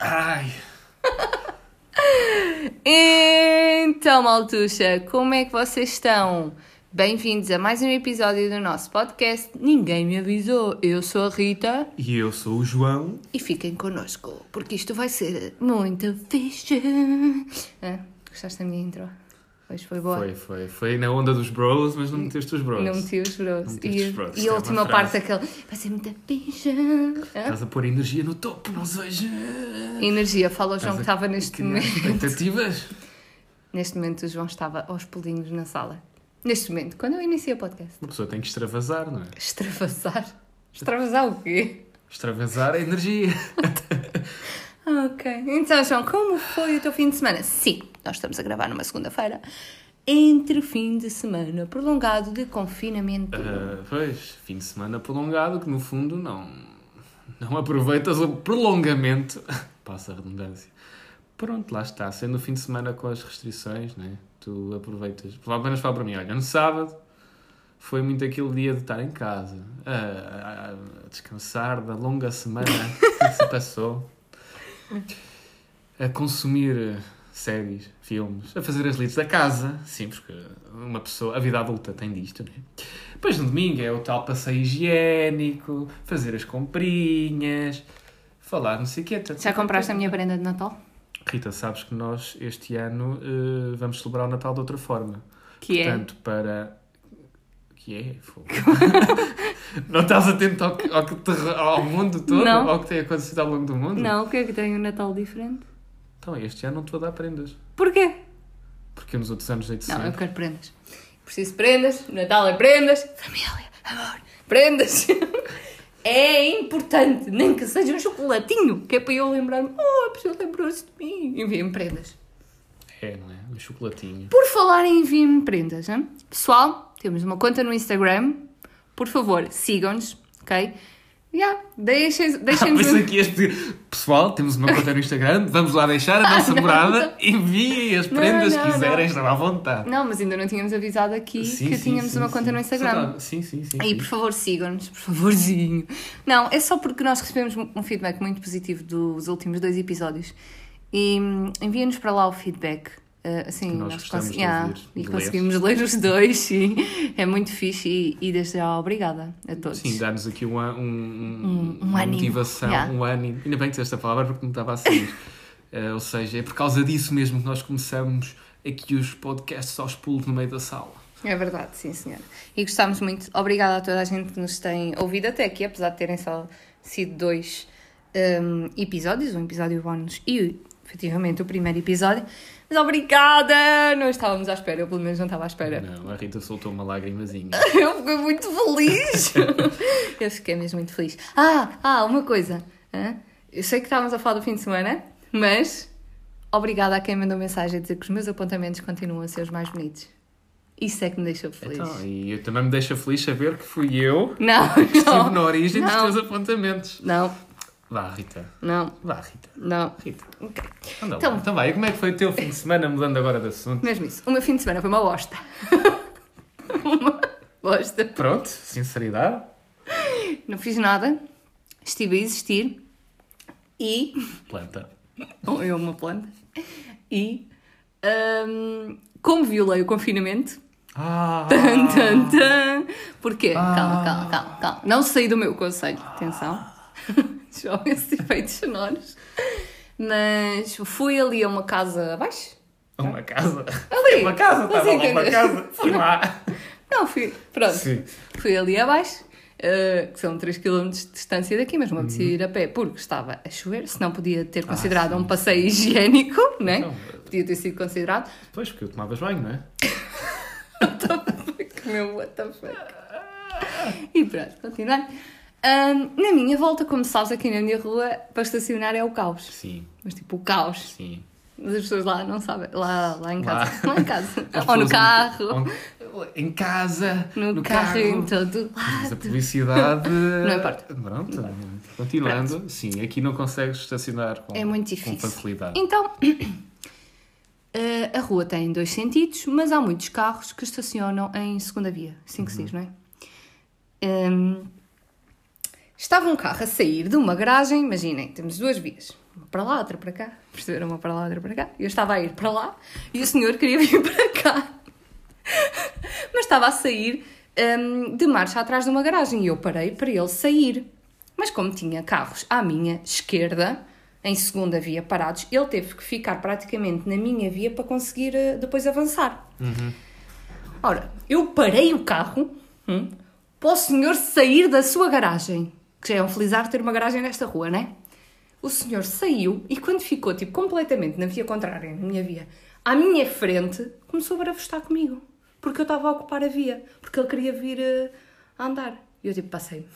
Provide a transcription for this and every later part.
Ai, Então, Maltuxa, como é que vocês estão? Bem-vindos a mais um episódio do nosso podcast. Ninguém me avisou. Eu sou a Rita e eu sou o João. e fiquem connosco, porque isto vai ser muito fixe. Ah, gostaste da minha intro? Pois foi boa. Foi, foi. Foi na onda dos bros, mas não meteste os bros. Não meti os bros. Não E, os bros, e é a uma última parte daquele vai ser muito fixe. Ah? Estás a pôr energia no topo, nós hoje. Energia, fala o João que estava neste momento. Expectativas? Neste momento o João estava aos pulinhos na sala. Neste momento, quando eu iniciei o podcast. Uma pessoa tem que extravasar, não é? Extravasar? Extravasar o quê? Extravasar a energia. Ok. Então, João, como foi o teu fim de semana? Sim, nós estamos a gravar numa segunda-feira. Entre fim de semana prolongado de confinamento. Ah, pois, fim de semana prolongado, que no fundo não, não aproveitas o prolongamento. Passa a redundância. Pronto, lá está. Sendo o fim de semana com as restrições, né? tu aproveitas. Pelo menos fala para mim, olha, no sábado foi muito aquele dia de estar em casa, a, a- a descansar da longa semana que se passou, a consumir séries, filmes, a fazer as lides da casa, sim, porque uma pessoa, a vida adulta tem disto, né? Depois no domingo é o tal passeio higiênico, fazer as comprinhas, falar não sei o quê. Já compraste a minha prenda de Natal? Rita, sabes que nós este ano eh, vamos celebrar o Natal de outra forma. Que é? Portanto, para. Que é? Fogo. não estás atento ao, ao, ao mundo todo? Não. Ao que tem acontecido ao longo do mundo? Não, o que é que tem um Natal diferente? Então, este ano não te vou dar prendas. Porquê? Porque nos outros anos dei de Não, eu quero prendas. Preciso de prendas, Natal é prendas, família, amor, prendas. É importante, nem que seja um chocolatinho, que é para eu lembrar-me, oh, a pessoa lembrou-se de mim. Enviem preendas. É, não é? Um chocolatinho. Por falar em enviem prendas, hein? pessoal, temos uma conta no Instagram. Por favor, sigam-nos, ok? Yeah, deixem- Ah, deixem-nos. pensei que ias pedir. Pessoal, temos uma conta no Instagram, vamos lá deixar a nossa não, morada, enviem as Não, prendas não, que quiserem, não. estão à vontade. Não, mas ainda não tínhamos avisado aqui Sim, que sim, tínhamos sim, uma conta no Instagram. Sim, sim, sim. Aí, sim. por favor, sigam-nos, por favorzinho. Não, é só porque nós recebemos um feedback muito positivo dos últimos dois episódios e hum, enviem-nos para lá o feedback. Uh, assim, nós nós Yeah, e ler. conseguimos ler os dois, sim. É muito fixe e, e desde já obrigada a todos. Sim, dá-nos aqui um, um, um, um uma ânimo, motivação, yeah. um ânimo. Ainda bem que disseste esta palavra porque não estava a sair. Eh, ou seja, é por causa disso mesmo que nós começamos aqui os podcasts aos pulos no meio da sala. É verdade, sim, senhora. E gostámos muito. Obrigada a toda a gente que nos tem ouvido até aqui, apesar de terem só sido dois hum, episódios, um episódio bónus e efetivamente o primeiro episódio. Mas obrigada! Não estávamos à espera, eu pelo menos não estava à espera. Não, a Rita soltou uma lágrimazinha. Eu fiquei muito feliz! eu fiquei mesmo muito feliz. Ah, ah, uma coisa. Eu sei que estávamos a falar do fim de semana, mas obrigada a quem mandou mensagem a dizer que os meus apontamentos continuam a ser os mais bonitos. Isso é que me deixou feliz. Então, e eu também me deixa feliz saber que fui eu Não, que estive não. na origem dos não. teus apontamentos. Não, Vá, Rita. não, Vá, Rita. não. Rita. Ok. Anda Então-. Então vai, e como é que foi o teu fim de semana, mudando agora de assunto? Mesmo isso. O meu fim de semana foi uma bosta. uma bosta. Pronto, sinceridade. Não fiz nada. Estive a existir. E. Planta. Ou eu, uma planta. E. hum, como violei o confinamento. Ah! Tan, tan, tan. Porquê? Ah. Calma, calma, calma, calma. Não saí do meu conselho. Atenção. Esses efeitos sonoros. Mas fui ali a uma casa abaixo. Uma casa. Ali. Uma casa, estava lá uma casa. Fui lá. Não, fui. Pronto. Sim. Fui ali abaixo, eh, que são 3 km de distância daqui, mas não apetecia ir a pé porque estava a chover, senão podia ter considerado Uhum. Ah, um passeio higiênico, né? Não, Podia ter sido considerado. Pois, porque eu tomavas banho, não é? Meu, what the fuck. E pronto, continuando. Ahm, na minha volta, como sabes, aqui na minha rua, para estacionar é o caos. Sim, Mas tipo, o caos. sim. Mas as pessoas lá não sabem. Lá, lá em Lá. casa. Lá, em casa. As Ou no carro. Em casa, No, carro, em todo Mas a lado. publicidade. Não importa. Pronto, continuando. Sim, aqui não consegues estacionar com, É muito com difícil. facilidade. Então, Uh, a rua tem dois sentidos, mas há muitos carros que estacionam em segunda via, assim que se diz, não é? Um, estava um carro a sair de uma garagem, imaginem, temos duas vias, uma para lá, outra para cá, perceberam? Uma para lá, outra para cá. Eu estava a ir para lá e o senhor queria vir para cá, mas estava a sair um, de marcha atrás de uma garagem e eu parei para ele sair. Mas como tinha carros à minha esquerda, em segunda via parados, ele teve que ficar praticamente na minha via para conseguir uh, depois avançar. Uhum. Ora, eu parei o carro hum, para o senhor sair da sua garagem, que já é um felizar ter uma garagem nesta rua, né? O senhor saiu e quando ficou tipo completamente na via contrária, na minha via, à minha frente, começou a barafustar comigo. Porque eu estava a ocupar a via, porque ele queria vir uh, a andar. E eu tipo passei.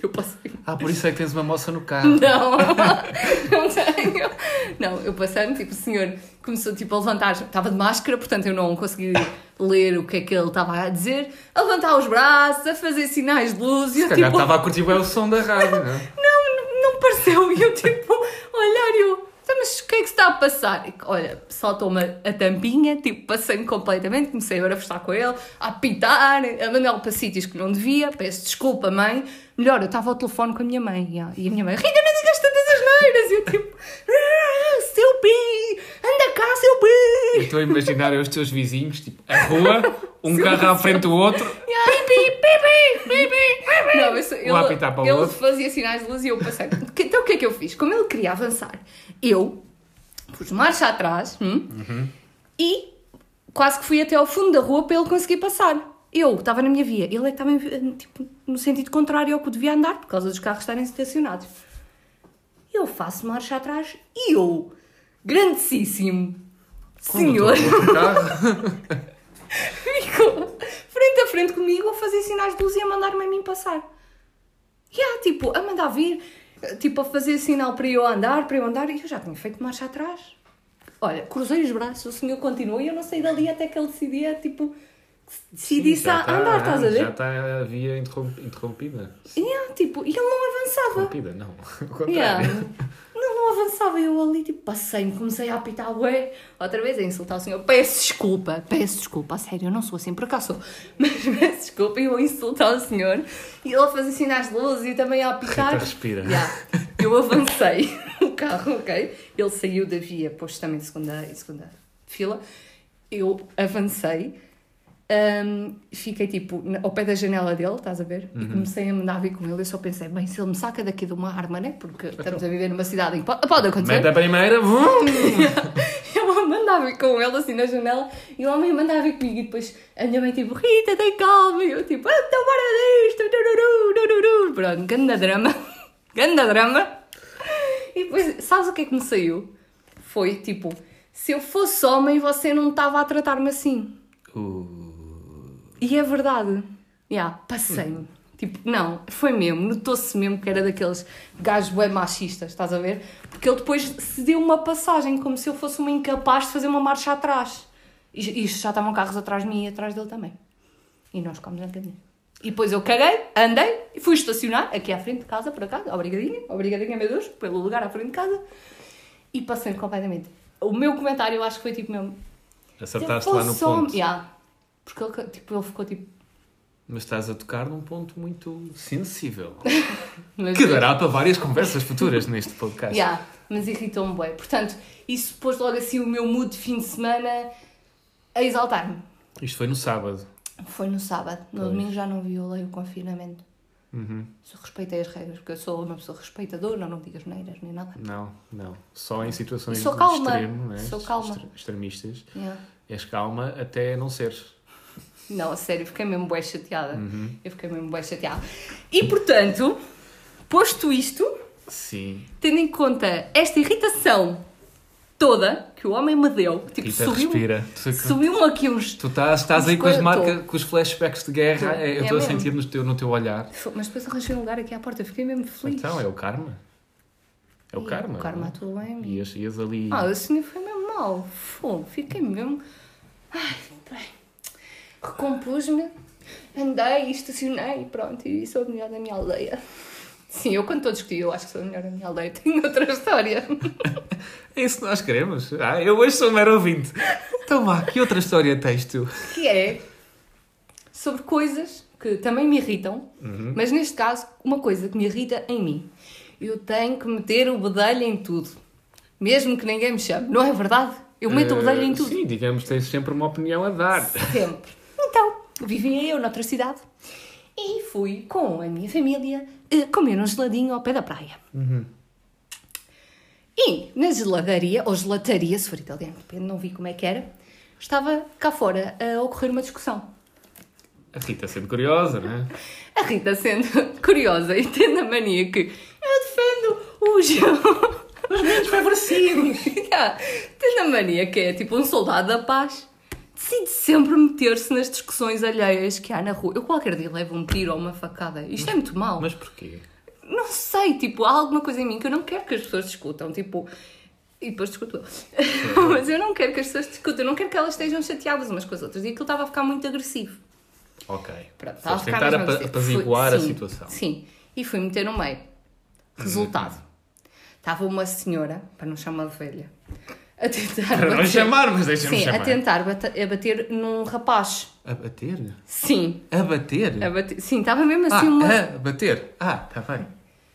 Eu passei. Ah, por isso é que tens uma moça no carro. Não, não tenho. Não, eu passei tipo, o senhor começou tipo, a levantar, estava de máscara, portanto eu não consegui ler o que é que ele estava a dizer, a levantar os braços, a fazer sinais de luz e Se eu calhar tipo. estava a curtir bem o som da rádio, não é? Não, não, não pareceu. E eu tipo, olhar e eu. "Então, Mas o que é que se está a passar? E, olha, saltou-me a tampinha, tipo, passei-me completamente, comecei a barafustar com ele, a apitar, a mandá-lo para sítios que não devia, peço desculpa, mãe. Melhor, eu estava ao telefone com a minha mãe, e a- e minha mãe, Rita, não digas tantas asneiras! E eu tipo, "Ah, seu pi, anda cá, seu E pi! estou a imaginar os teus vizinhos, tipo, a rua, um carro à frente do outro. Pipi, pipi, pipi, pipi. Não, isso, ele, Um apitar para o ele outro. fazia sinais de luz e eu passei. Então o que é que eu fiz? Como ele queria avançar, eu pus marcha atrás hum, Uhum. e quase que fui até ao fundo da rua para ele conseguir passar. Eu estava na minha via, ele é que estava em- tipo, no sentido contrário ao que eu devia andar, por causa dos carros estarem estacionados. Eu faço marcha atrás e eu, grandíssimo senhor, ficou frente a frente comigo a fazer sinais de luz e a mandar-me a mim passar. E yeah, tipo, a mandar vir, tipo, a fazer sinal para eu andar, para eu andar, e eu já tinha feito marcha atrás. Olha, cruzei os braços, o senhor continuou e eu não saí dali até que ele decidia, tipo, decidisse Já a está- andar, estás a Já ver? está a via interrom- interrompida. E yeah, tipo, e ele não avançava. Interrompida, não. Contrário. Yeah. Não, não avançava. Eu ali, tipo, passei-me, comecei a apitar, ué, outra vez a insultar o senhor. Peço desculpa, peço desculpa, a sério, eu não sou assim, por acaso sou. Mas peço desculpa, eu a insultar o senhor e ele a fazer sinais de luz e também a apitar. Rita, respira. Yeah. Eu avancei o carro, ok? Ele saiu da via, posto também em segunda, em segunda fila. Eu avancei. Hum, fiquei tipo ao pé da janela dele, estás a ver? Uhum. E comecei a mandar vir com ele. Eu só pensei, bem, se ele me saca daqui de uma arma, né? Porque estamos a viver numa cidade em que pode, pode acontecer. Mete a primeira. vum! Eu mandava vir com ele assim na janela e o homem mandava vir comigo e depois a minha mãe tipo, Rita, tem calma. E eu tipo, ah, então bora disto. Pronto, ganda drama. Ganda drama. E depois, sabes o que é que me saiu? Foi tipo, se eu fosse homem, você não estava a tratar-me assim. Uh, E é verdade. Yeah, passei-me. Tipo, não, foi mesmo, notou-se mesmo que era daqueles gajos bem machistas, estás a ver? Porque ele depois se deu uma passagem, como se eu fosse uma incapaz de fazer uma marcha atrás. E isto já estavam carros atrás de mim e atrás dele também. E nós ficámos na caminho. E depois eu caguei, andei e fui estacionar aqui à frente de casa, por acaso, obrigadinha, obrigadinha, meu Deus, pelo lugar à frente de casa. E passei completamente. O meu comentário eu acho que foi tipo mesmo. acertaste "Se eu lá no fosse homem-" ponto. Yeah. Porque ele, tipo, ele ficou tipo. Mas estás a tocar num ponto muito sensível. Que dará para várias conversas futuras neste podcast. Yeah, mas irritou-me bem. Portanto, isso pôs logo assim o meu mood de fim de semana a exaltar-me. Isto foi no sábado. Foi no sábado. No Pois. domingo já não violei o confinamento. Uhum. Só respeitei as regras, porque eu sou uma pessoa respeitadora, não digas neiras nem nada. Não, não. Só em situações Sou de calma. extremo, né? Sou calma. Extre- extremistas. Yeah. És calma até não seres. Não, a sério, fiquei mesmo bem chateada. Uhum. Eu fiquei mesmo bem chateada. E portanto, posto isto, Sim. tendo em conta esta irritação toda que o homem me deu, tipo, Rita, subiu- respira. Tu, subiu-me aqui uns tu estás, estás aí Uns com as marcas, com os flashbacks de guerra. Tô. É, Eu É estou a mesmo. sentir no teu, no teu olhar. Mas depois arranjei um lugar aqui à porta, fiquei mesmo feliz. Então, é o karma. É o E karma. O karma não é? atuou bem em mim. Ias, ias ali. Ah, o senhor foi mesmo mal. Fogo, fiquei mesmo. Ai, bem. Recompus-me, andei, estacionei, pronto, e sou a melhor da minha aldeia. Sim, eu quando estou a discutir, eu acho que sou a melhor da minha aldeia. Tenho outra história. É isso que nós queremos. Ah, eu hoje sou um mero ouvinte. Então vá, que outra história tens tu? Que é sobre coisas que também me irritam, mas neste caso, uma coisa que me irrita em mim. Eu tenho que meter o bedelho em tudo. Mesmo que ninguém me chame. Não é verdade? Eu meto o bedelho em Eh, tudo. Sim, digamos que tens sempre uma opinião a dar. Sempre. Vivia eu noutra cidade e fui com a minha família eh, comer um geladinho ao pé da praia. E na geladaria, ou gelataria, se for italiano, depende, não vi como é que era, estava cá fora a ocorrer uma discussão. A Rita sendo curiosa, não é? A Rita sendo curiosa e tendo a mania que eu defendo os... Os menos favorecidos. Yeah, tendo a mania que é tipo um soldado da paz, decide sempre meter-se nas discussões alheias que há na rua. Eu qualquer dia levo um tiro ou uma facada. Isto é muito mau. Mas porquê? Não sei, tipo, há alguma coisa em mim que eu não quero que as pessoas discutam. Tipo, e depois discuto eu. Mas eu não quero que as pessoas discutam, eu não quero que elas estejam chateadas umas com as outras. E aquilo estava a ficar muito agressivo. Ok. Pronto, estava a ficar tentar apaziguar Fui- a sim, situação. Sim, e fui meter no meio. Resultado. Estava uma senhora, para não chamar de velha, a tentar Para não bater- chamar, mas deixa-me Sim, chamar. a tentar bate- a bater num rapaz. A bater? Sim, A bater? a bater. Sim, estava mesmo Ah, assim uma. a bater. Ah, está bem.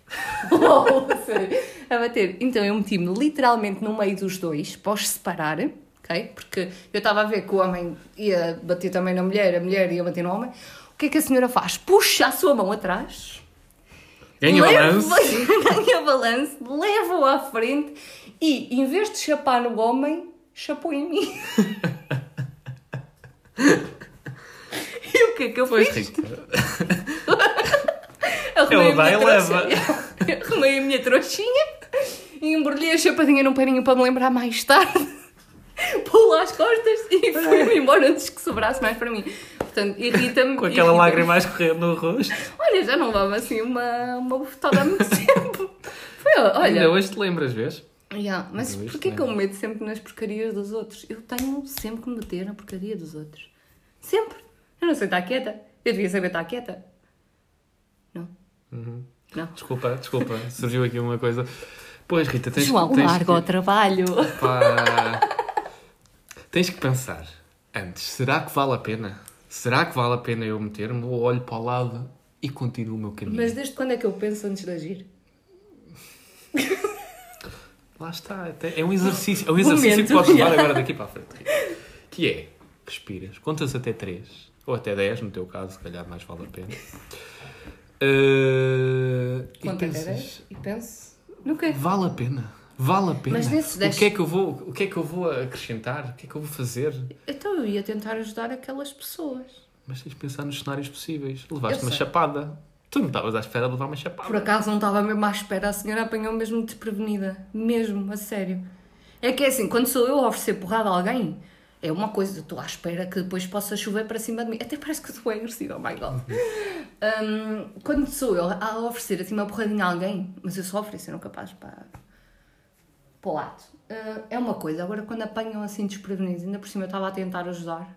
Oh, sério. a bater. Então eu meti-me literalmente no meio dos dois para os separar, ok? Porque eu estava a ver que o homem ia bater também na mulher, a mulher ia bater no homem. O que é que a senhora faz? Puxa a sua mão atrás. Ganha leva- balanço. Ganha balanço, leva-o à frente e, em vez de chapar no homem, chapou em mim. e o que é que eu Pois, fiz? Rita. Arrumei Ele a dá minha e leva. Arrumei a minha trouxinha e embrulhei a chapadinha num paninho para me lembrar mais tarde. Pulo às costas e fui-me embora antes que sobrasse mais para mim. Portanto, irrita-me. Com aquela irrita-me. lágrima a escorrer no rosto. Olha, já não levava assim uma, uma bufetada há muito tempo. Foi, Ainda olha. hoje te lembras, vês? Yeah, mas hoje porquê que eu me meto sempre nas porcarias dos outros? Eu tenho sempre que me meter na porcaria dos outros. Sempre. Eu não sei estar quieta. Eu devia saber estar quieta. Não. Uhum. Não. Desculpa, desculpa. Surgiu aqui uma coisa. Pois, Rita, tens, João, tens larga que... o trabalho. Pá, tens que pensar antes. Será que vale a pena? Será que vale a pena eu meter-me ou olho para o lado e continuo o meu caminho? Mas desde quando é que eu penso antes de agir? Lá está. até- É um exercício. É um exercício que Momento. podes levar agora daqui para a frente. Que é, respiras, contas até 3, ou até 10, no teu caso, se calhar mais vale a pena. Uh, e Conta pensas, caras e penso no quê? vale a pena. Vale a pena. Mas nesses dez- O que é que eu vou, o que é que eu vou acrescentar? O que é que eu vou fazer? Então eu ia tentar ajudar aquelas pessoas. Mas tens de pensar nos cenários possíveis. Levaste uma chapada. Tu não estavas à espera de levar uma chapada. Por acaso não estava mesmo à espera, a senhora apanhou mesmo desprevenida. Mesmo, a sério. É que é assim, quando sou eu a oferecer porrada a alguém, é uma coisa, estou à espera que depois possa chover para cima de mim. Até parece que estou agressiva, oh my god. Hum, quando sou eu a oferecer assim uma porradinha a alguém, mas eu só ofereço, eu não capaz para, para o lado. Ah, é uma coisa, agora quando apanham assim desprevenidos, ainda por cima eu estava a tentar ajudar.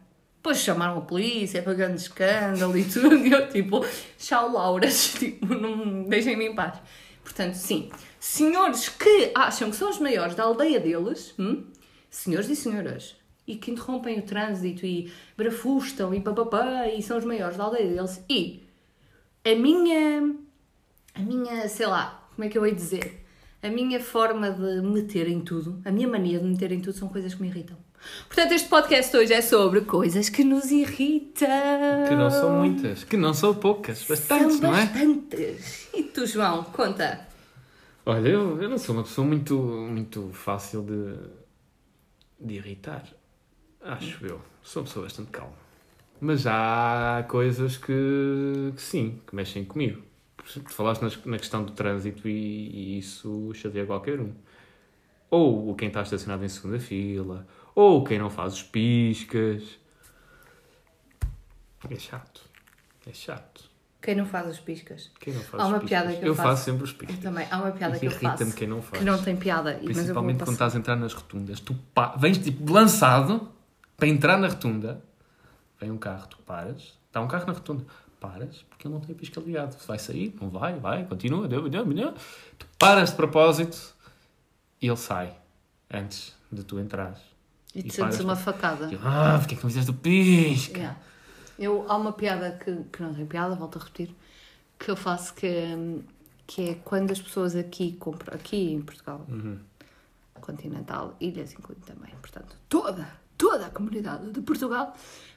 Depois chamaram a polícia, para grande escândalo e tudo, e eu tipo, tchau Lauras, tipo, não deixem-me em paz. Portanto, sim, senhores que acham que são os maiores da aldeia deles, hum? senhores e senhoras, e que interrompem o trânsito e brafustam e papapá, e são os maiores da aldeia deles, e a minha, a minha, sei lá, como é que eu hei dizer? A minha forma de meter em tudo, a minha mania de meter em tudo são coisas que me irritam. Portanto, este podcast hoje é sobre coisas que nos irritam. Que não são muitas. Que não são poucas. Bastantes, São não é? bastantes. E tu, João, conta. Olha, eu, eu não sou uma pessoa muito, muito fácil de, de irritar. Acho eu. Sou uma pessoa bastante calma. Mas há coisas que, que sim, que mexem comigo. Por exemplo, Tu falaste nas- na questão do trânsito e, e isso chateia qualquer um. Ou quem está estacionado em segunda fila, ou quem não faz os piscas. É chato. É chato. Quem não faz os piscas? Quem não faz Há uma os piscas? piada que eu eu faço. faço sempre os piscas. Eu também. Há uma piada que eu Irrita-me faço. quem não faz. Que não tem piada. Principalmente quando estás a entrar nas rotundas. Tu pa- vens tipo lançado para entrar na rotunda. Vem um carro, tu paras. Está um carro na rotunda. paras, porque ele não tem pisca ligado. Vai sair, não vai, vai, continua, deu, deu, deu. Tu paras de propósito e ele sai antes de tu entrares. E te E sentes uma facada. Eu, ah, porque é que não fizeste o pisca? Yeah. Eu, há uma piada que, que não tem piada, volto a repetir, que eu faço que, que é quando as pessoas aqui compram, aqui em Portugal, Uhum. continental, ilhas incluindo também, portanto, toda, toda a comunidade de Portugal,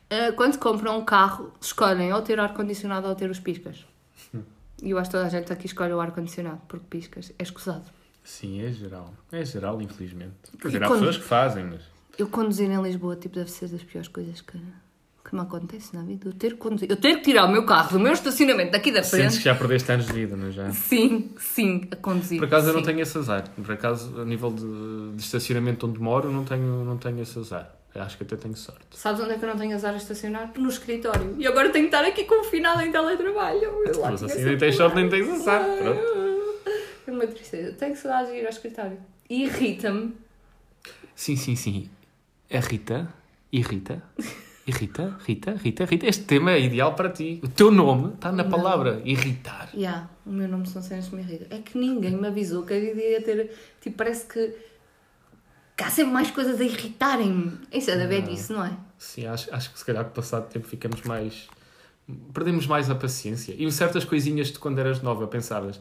eh, quando compram um carro, escolhem ou ter ar-condicionado ou ter os piscas. E eu acho que toda a gente aqui escolhe o ar-condicionado, porque piscas é escusado. Sim, é geral. É geral, infelizmente. Quer dizer, há quando- pessoas que fazem, mas. Eu conduzir em Lisboa, tipo, deve ser das piores coisas que, que me acontece na vida. Eu ter que conduzir, eu ter que tirar o meu carro do meu estacionamento daqui da Sentes frente. que já perdeste anos de vida, não é já? Sim, sim, a conduzir. Por acaso eu não sim. tenho esse azar. Por acaso, a nível de, de estacionamento onde moro, não tenho, não tenho esse azar. Eu acho que até tenho sorte. Sabes onde é que eu não tenho azar a estacionar? No escritório. E agora tenho que estar aqui confinada em teletrabalho. Mas assim essa nem tens sorte, nem tens azar. Pronto. É uma tristeza. Tenho saudades de ir ao escritório. E irrita-me. Sim, sim, sim. A Rita. Irrita. Irrita, Rita, Rita, Rita. Este tema é ideal para ti. O teu nome está na palavra irritar. Yeah, o meu nome são cenas que me irritam. É que ninguém me avisou que a vida ia ter. Tipo, parece que. que há sempre mais coisas a irritarem-me. Isso é da velhice, não é? Sim, acho, acho que se calhar com o passado tempo ficamos mais. Perdemos mais a paciência. E certas coisinhas de quando eras nova pensavas.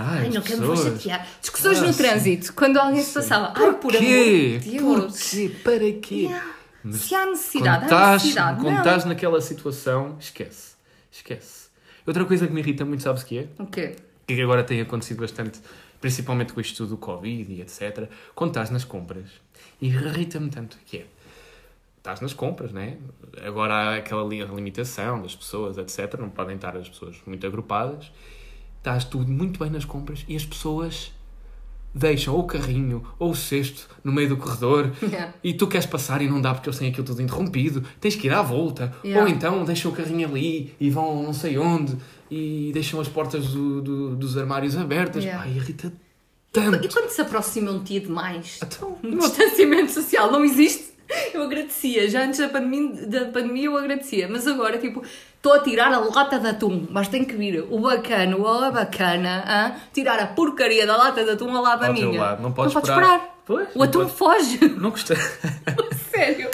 Ai, Ai, não quero me chatear. Discussões Ah, no sim. trânsito. Quando alguém se passava. Ai, por amor Quê? de Deus. Para quê? Yeah. Mas Se há Quando necessidade, há estás, necessidade. quando estás naquela situação, esquece. Esquece. Outra coisa que me irrita muito, sabes o que é? O quê? Que agora tem acontecido bastante, principalmente com isto do Covid e etc. Quando estás nas compras, e irrita-me tanto, que é, estás nas compras, né? Agora há aquela li- limitação das pessoas, etc. Não podem estar as pessoas muito agrupadas. Estás tudo muito bem nas compras e as pessoas deixam ou o carrinho ou o cesto no meio do corredor Yeah. e tu queres passar e não dá porque eles têm aquilo tudo interrompido, tens que ir à volta. Yeah. Ou então deixam o carrinho ali e vão não sei onde e deixam as portas do- do- dos armários abertas. Yeah. Ai, irrita E tanto. quando se aproxima um dia demais? Então, Um distanciamento social não existe. Eu agradecia. Já antes da pandemia, da pandemia eu agradecia. Mas agora, tipo, estou a tirar a lata de atum. Mas tem que vir o bacano ou a bacana a tirar a porcaria da lata de atum ao lado da minha. lado. Não podes podes esperar. esperar. Pois, o não atum podes. foge. Não gostei. Sério.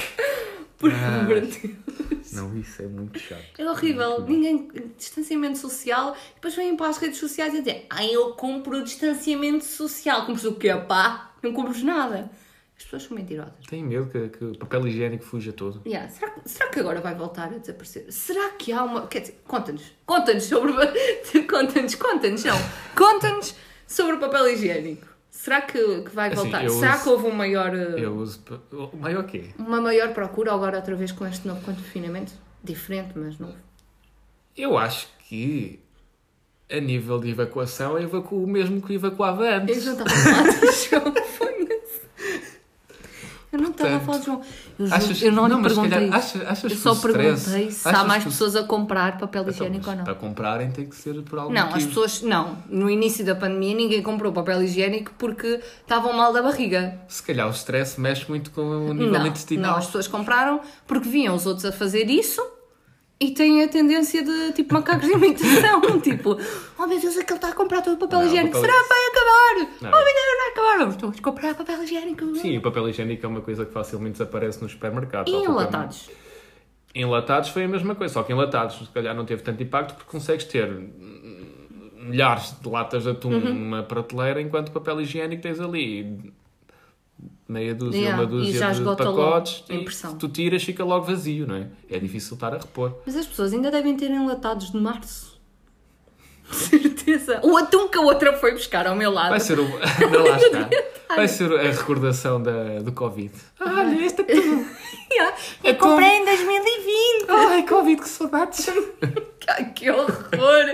Por Ah. amor de Deus. Não, isso é muito chato. É horrível. Ninguém. Distanciamento social. Depois vêm para as redes sociais e dizem: Ai, eu compro distanciamento social. Compras o quê, pá? Não compras nada. As pessoas são mentirosas. Tenho medo que, que o papel higiênico fuja todo. Yeah. Será, que- será que agora vai voltar a desaparecer? Será que há uma. Quer dizer, conta-nos. Conta-nos sobre. conta-nos, conta-nos, não. Conta-nos sobre o papel higiênico. Será que, que vai Assim, voltar? eu Será uso- que houve um maior, uh, Eu uso. maior quê? uma maior procura agora outra vez com este novo confinamento? Diferente, mas novo. Eu acho que a nível de evacuação eu evacuo o mesmo que evacuava Eu antes. não estava a falar de João. Foda-se. Eu não estava a falar de João. Eu, juro, Achas- eu não, lhe mas se perguntei. calhar, achas- achas eu só perguntei se há mais que pessoas a comprar papel Então, higiênico ou não. Para comprarem tem que ser por algum Não, as motivo. pessoas. Não. No início da pandemia ninguém comprou papel higiênico porque estavam mal da barriga. Se calhar o stress mexe muito com o nível Não, intestinal. não, as pessoas compraram porque viam os outros a fazer isso e têm a tendência de tipo macacos de imitação. tipo, oh meu Deus, aquele está a comprar todo o papel Não, higiênico. papel- Será que vai acabar? Não. Oh meu Deus, vai acabar. Vamos todos comprar papel higiênico. Sim, o papel higiênico é uma coisa que facilmente desaparece nos supermercados. E enlatados. Enlatados foi a mesma coisa, só que enlatados se calhar não teve tanto impacto porque consegues ter milhares de latas de atum Uhum. numa prateleira enquanto papel higiênico tens ali meia dúzia, Yeah, uma dúzia de logo pacotes a e impressão. tu tiras fica logo vazio, não é? É difícil estar a repor. Mas as pessoas ainda devem ter enlatados de março. Certeza. O atum que a outra foi buscar ao meu lado. Vai ser o... Não, lá está. Vai ser a recordação da, do Covid. Olha, este atum. Yeah. É Eu comprei em 2020. Ai, Covid, que saudades. Que horror!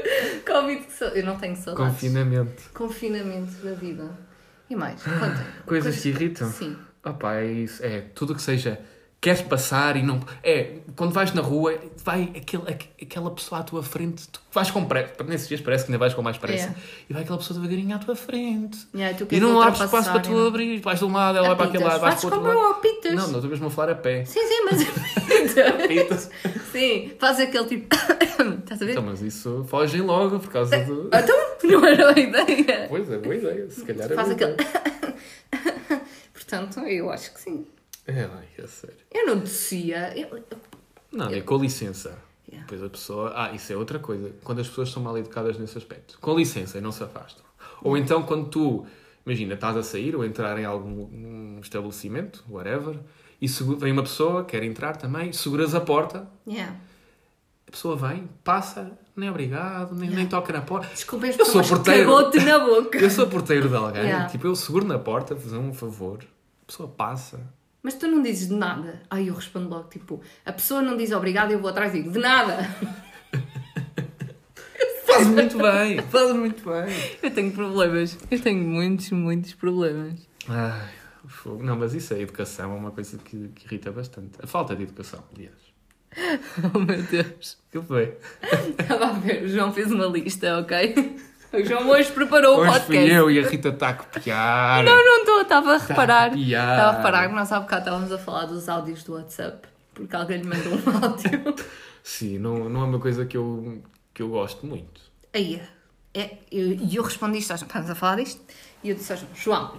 Covid que sa- Eu não tenho saudades. Confinamento. Confinamento da vida. E mais? Contem. Coisas que irritam? Sim. Opa, é isso. É tudo que seja queres passar e não. É, quando vais na rua, vai aquele, aqu- aquela pessoa à tua frente, tu vais com pressa. Nesses dias parece que ainda vais com mais pressa. É. E vai aquela pessoa devagarinho à tua frente. Yeah, tu E não abres ultrapassar espaço para tu não- abrir. Vais de um lado, ela vai para aquele lado, vais para o outro lado. eu, apitas. Não, não estou mesmo a falar a pé. Sim, sim, mas Apitas. Sim, faz aquele tipo. Estás a ver? Então, mas isso fogem logo por causa do. Então, não era a ideia. Pois é, boa ideia. Se calhar é Faz aquele. Portanto, eu acho que sim. É, é sério. Eu não descia. Eu... Não, é com licença. Yeah. Depois a pessoa. Ah, isso é outra coisa. Quando as pessoas são mal educadas nesse aspecto. Com licença e não se afastam. Ou então quando tu, imagina, estás a sair ou entrar em algum um estabelecimento, whatever, e vem uma pessoa, quer entrar também, seguras a porta, Yeah. a pessoa vem, passa, nem obrigado, nem, nem toca na porta. Desculpa, Eu sou porteiro. na boca. Eu sou porteiro de alguém, Yeah. tipo, eu seguro na porta, fazer um favor, a pessoa passa. Mas tu não dizes de nada. Ai, eu respondo logo, tipo, a pessoa não diz obrigado, eu vou atrás e digo, de nada. Faz muito bem, faz muito bem. Eu tenho problemas. Eu tenho muitos, muitos problemas. Ai, fogo. Não, mas isso é educação, é uma coisa que, que irrita bastante. A falta de educação, aliás. Oh meu Deus. O que foi? Estava a ver, o João fez uma lista, ok? O João hoje preparou o Hoje podcast. fui eu e a Rita está a copiar. Não, não estou, estava a reparar. Estava a reparar que nós há bocado estávamos a falar dos áudios do WhatsApp, porque alguém lhe mandou um áudio. Sim, não, não é uma coisa que eu, que eu gosto muito. Aí, é, eu- e eu, respondi isto estávamos a falar disto, e eu disse ao João, João,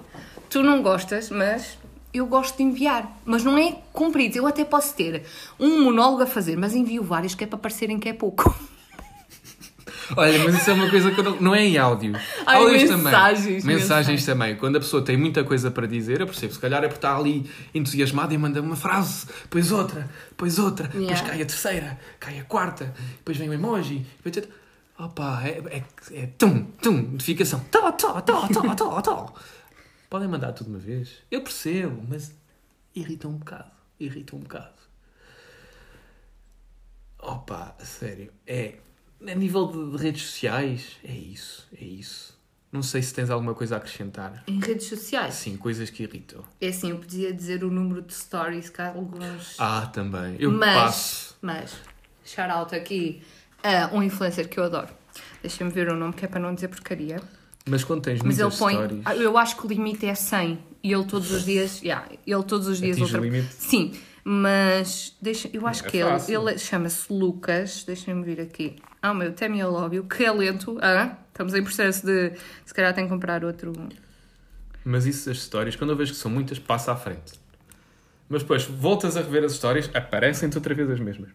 tu não gostas, mas eu gosto de enviar. Mas não é comprido, eu até posso ter um monólogo a fazer, mas envio vários que é para parecerem que é pouco. Olha, mas isso é uma coisa que eu não, não é em áudio. Ai, Áudios mensagens, também. Mensagens também. Quando a pessoa tem muita coisa para dizer, eu percebo. Se calhar é porque está ali entusiasmada e manda uma frase, depois outra, depois outra, depois Yeah. cai a terceira, cai a quarta, depois vem o emoji, depois. Opa, é, é, é tum, tum, notificação. Tó, tó, tó, tó, tó, tó. Podem mandar tudo uma vez. Eu percebo, mas irrita um bocado. Irrita um bocado. Opa, sério. É. A nível de, de redes sociais, é isso. É isso. Não sei se tens alguma coisa a acrescentar. Em redes sociais. Sim, coisas que irritam. É assim, eu podia dizer o número de stories que há alguns... Ah, também. Eu mas, passo. mas, shout out aqui a um influencer que eu adoro. Deixa-me ver o nome, que é para não dizer porcaria. Mas quando tens Mas ele muitas põe. stories. Ah, Eu acho que o limite é 100. E ele todos os dias. Yeah, ele todos os dias. Atinge o limite? Sim, mas deixa, eu acho É que ele, fácil. ele chama-se Lucas. Deixa-me vir aqui. Ah, o meu Temi Lóbio, que é lento. Ah, estamos em processo de. Se calhar tem que comprar outro. Mas isso, as histórias, quando eu vejo que são muitas, passa à frente. Mas depois voltas a rever as histórias, aparecem-te outra vez as mesmas.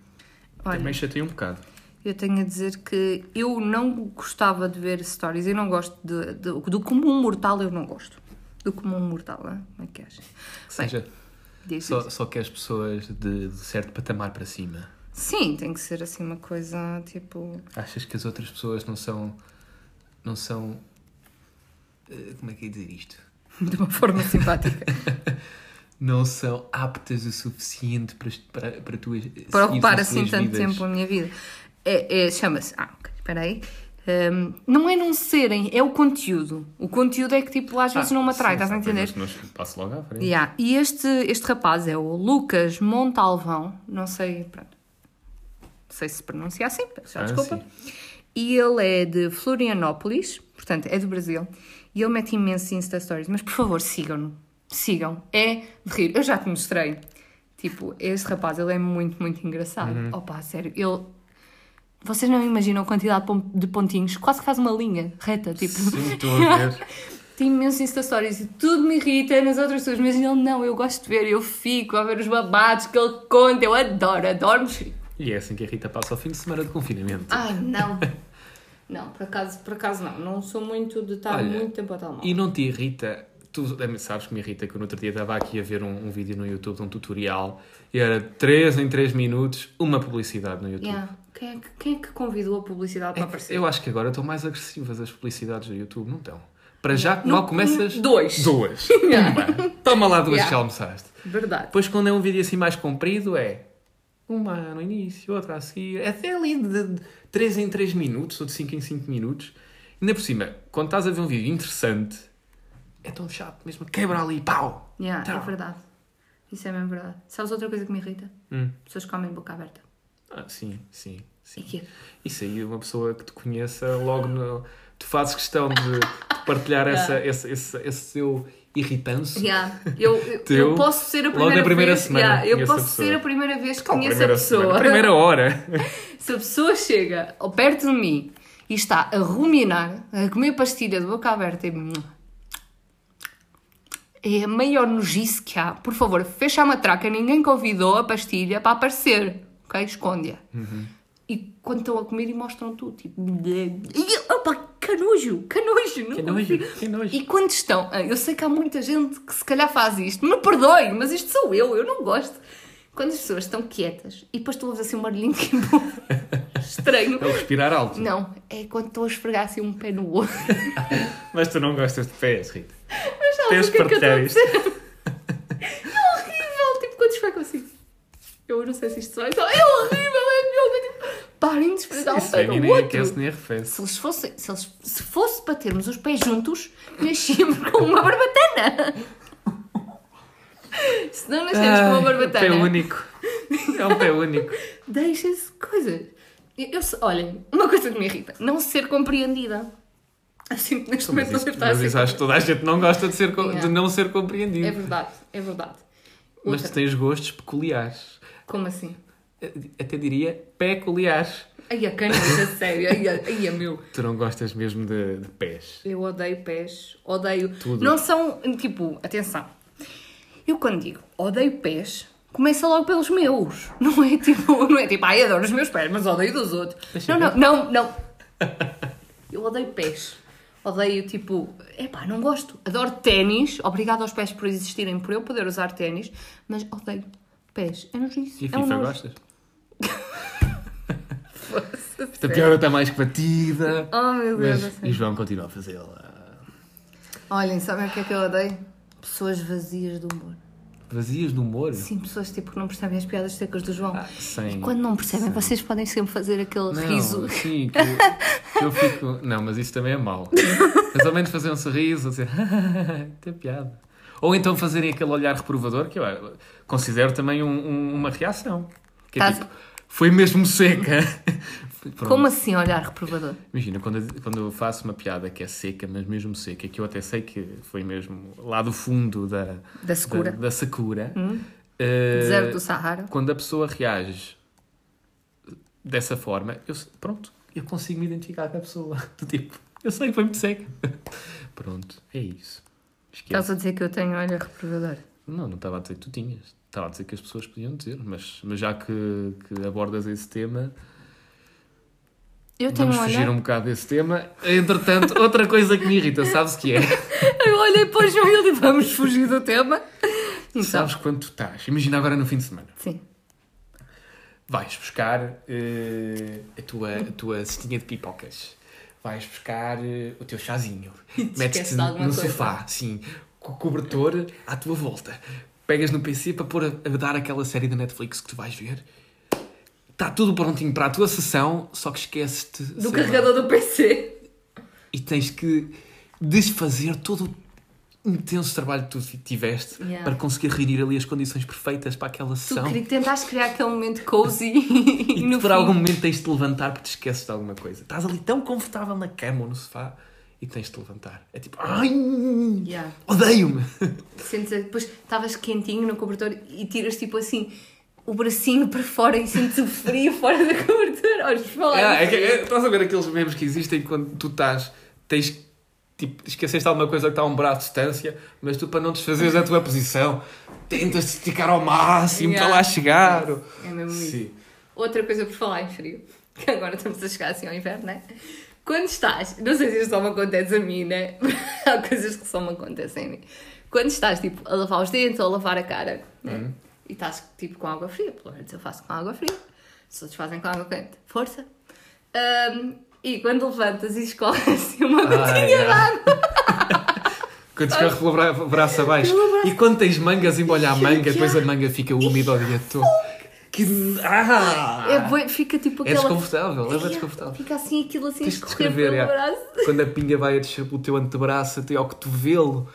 Olha, Também chatei um bocado. eu tenho a dizer que eu não gostava de ver stories. Eu não gosto de, de- do comum mortal, eu não gosto. Do comum mortal, ah? como é que achas? Bem, seja, diz só, só que as pessoas de, de certo patamar para cima. Sim, tem que ser assim uma coisa tipo. Achas que as outras pessoas não são. não são. eh, Como é que é dizer isto? de uma forma simpática. Não são aptas o suficiente para, para, para tu para ocupar assim tanto vidas. tempo a minha vida. É, é- Chama-se. Ah, ok, espera aí. Hum, não é não serem, é o conteúdo. O conteúdo é que tipo às vezes não me atrai, Ah, Sim, estás a entender? Mas, passo logo à frente. Yeah. E este, este rapaz é o Lucas Montalvão, não sei, pronto, sei se pronuncia assim, peço Ah, desculpa. sim. E ele é de Florianópolis, portanto é do Brasil, e ele mete imensos Insta Stories, mas por favor sigam-no, sigam, é de rir. Eu já te mostrei, tipo, este rapaz, ele é muito, muito engraçado. Uhum. Opa, sério, ele. Vocês não imaginam a quantidade de pon- de pontinhos, quase que faz uma linha reta, tipo. Sim, estou a ver. Tem imensos Insta Stories e tudo me irrita nas outras pessoas, mas ele não, eu gosto de ver, eu fico a ver os babados que ele conta, eu adoro, adoro me E é assim que a Rita passa o fim de semana de confinamento. Ai, não. Não, por acaso, por acaso não. Não sou muito de estar Olha, muito tempo a telemóvel. E não te irrita? Tu também sabes que me irrita que eu no outro dia estava aqui a ver um, um vídeo no YouTube, um tutorial, e era 3 em 3 minutos, uma publicidade no YouTube. Yeah. Quem, é que, quem é que convidou a publicidade É para aparecer? eu acho que agora estão mais agressivas as publicidades do YouTube, não estão? Para já, No- mal começas. Dois. Duas. Pumba. Toma lá duas Yeah. que almoçaste. Verdade. Depois, quando é um vídeo assim mais comprido, é uma no início, outra a seguir, até ali de 3 em 3 minutos ou de 5 em 5 minutos. Ainda por cima, quando estás a ver um vídeo interessante, é tão chato mesmo, quebra ali, pau! Yeah, é Tchau. verdade. Isso é mesmo verdade. Sabes outra coisa que me irrita? Hum. Pessoas que comem boca aberta. Ah, sim, sim, E sim. é? Isso aí, uma pessoa que te conheça, logo no... tu fazes questão de, de partilhar essa, esse, esse, esse teu irritância. Yeah. Eu, eu, posso ser a logo primeira na primeira vez. semana Yeah, eu posso ser a primeira vez que conheço a pessoa. semana? Primeira hora. Se a pessoa chega ao perto de mim e está a ruminar, a comer pastilha de boca aberta e. É a maior nojice que há. Por favor, fecha a matraca. Ninguém convidou a pastilha para aparecer. Ok? Esconde-a. E quando estão a comer e mostram tudo. Tipo. Opa, que! Que nojo! não Que que nojo. E quando estão. ah, Eu sei que há muita gente que se calhar faz isto. Me perdoe, mas isto sou eu. Eu não gosto. Quando as pessoas estão quietas e depois tu ouves assim um barulhinho tipo. estranho. É o respirar alto. Não, é quando estou a esfregar assim um pé no outro. Mas tu não gostas de pés, Rita. Mas sabes Tens de que é que partilhar isto. É horrível, tipo quando esfregam assim. Eu não sei se isto vai. É horrível, é parem de esfregar um pé no nem outro. nem arrefece. Se, eles fossem, se, eles, se fosse para termos os pés juntos, nascíamos com uma barbatana. Se não nascemos com uma barbatana, Pé único. É um pé único. deixem-se coisas. Eu, eu olhem, uma coisa que me irrita, não ser compreendida. Assim que neste Mas momento você está mas a ser isso acho que toda a gente não gosta de, ser, Yeah. de não ser É compreendido. verdade, é verdade. Mas Outra. tu tens gostos peculiares. Como assim? Até diria peculiares. Ai, a caneta, sério. Ai, ai, meu. Tu não gostas mesmo de, de pés. Eu odeio pés, odeio. Tudo. Não são, tipo, atenção. Eu quando digo odeio pés, começa logo pelos meus. Não é tipo, não é tipo, ai, adoro os meus pés, mas odeio dos outros. Deixa não, não, não, não. Eu odeio pés. Odeio, tipo, epá, não gosto. Adoro ténis. Obrigado aos pés por existirem, por eu poder usar ténis, mas odeio pés. É nojice. E é um FIFA gostas? Esta piada está mais que batida. Oh, meu Deus. Mas, e João continua a fazê-la. Olhem, sabem o que é que eu odeio? Pessoas vazias de humor. Vazias de humor? Sim, pessoas tipo que não percebem as piadas secas do João. Ah, sim. E quando não percebem, vocês podem sempre fazer aquele Não, riso. sim, que, que eu fico. Não, mas isso também é mau. Mas ao menos fazer um sorriso, dizer, tem piada. Ou então fazerem aquele olhar reprovador, que eu considero também um- um- uma reação. Que é Tás- tipo, foi mesmo seca. Pronto. Como assim olhar reprovador? Imagina, quando, eu- quando eu faço uma piada que é seca, mas mesmo seca, que eu até sei que foi mesmo lá do fundo da, Da secura. da, da secura, Hum? eh, Deserto do Sahara. quando a pessoa reage dessa forma, eu, pronto, eu consigo me identificar com a pessoa. Do tipo, eu sei que foi muito seca. Pronto, é isso. Estás Esquece. a dizer que eu tenho olhar reprovador? Não, não estava a dizer que tu tinhas. Estava a dizer que as pessoas podiam dizer, mas, mas já que, que abordas esse tema, Eu tenho vamos fugir olhar. um bocado desse tema. Entretanto, outra coisa que me irrita, sabes o que é? Eu olhei para o João e ele disse, vamos fugir do tema. Então, Sabes quando tu estás? Imagina agora no fim de semana. Sim. Vais buscar eh, a, tua, a tua cestinha de pipocas. Vais buscar eh, o teu chazinho. Metes-te no coisa. sofá, sim, com o cobertor à tua volta. Pegas no PC para pôr a, a dar aquela série da Netflix que tu vais ver. Está tudo prontinho para a tua sessão, só que esqueces-te Do sei lá, carregador do PC. e tens que desfazer todo o intenso trabalho que tu tiveste Yeah. para conseguir reunir ali as condições perfeitas para aquela Tu sessão. queria- tentaste criar aquele momento cozy E, e no por fim... algum momento tens de te levantar porque te esqueces de alguma coisa. Estás ali tão confortável na cama ou no sofá e tens de te levantar. É tipo, ai, Yeah. odeio-me. Sentes, depois estavas quentinho no cobertor e tiras tipo assim o bracinho para fora e sentes o frio fora da cobertura. Olha, falar. É, é que- é- estás a ver aqueles memes que existem quando tu estás, tens, tipo, esqueceste alguma coisa que está a um braço de distância, mas tu para não desfazeres a tua posição, tentas te esticar ao máximo Yeah. para lá chegar. É mesmo isso. Sim. Outra coisa por falar em frio, que agora estamos a chegar assim ao inverno, né? Quando estás, não sei se isto só me acontece a mim, né? Há coisas que só me acontecem a mim. Quando estás, tipo, a lavar os dentes ou a lavar a cara, né? Uhum. E estás, tipo, com água fria, pelo menos eu faço com água fria. Se outros fazem com água quente, força. Ahm, e quando levantas e escorre assim uma Ah, gotinha de yeah. água, Quando escorre pelo bra- braço abaixo. E quando tens mangas, embolha a manga, depois a manga fica úmida o dia todo. Que... Ah! é fica tipo É aquela... desconfortável, é bem Yeah, desconfortável. Fica assim, aquilo assim, Tens é. braço. Quando a pinga vai a descer pelo teu antebraço até ao cotovelo.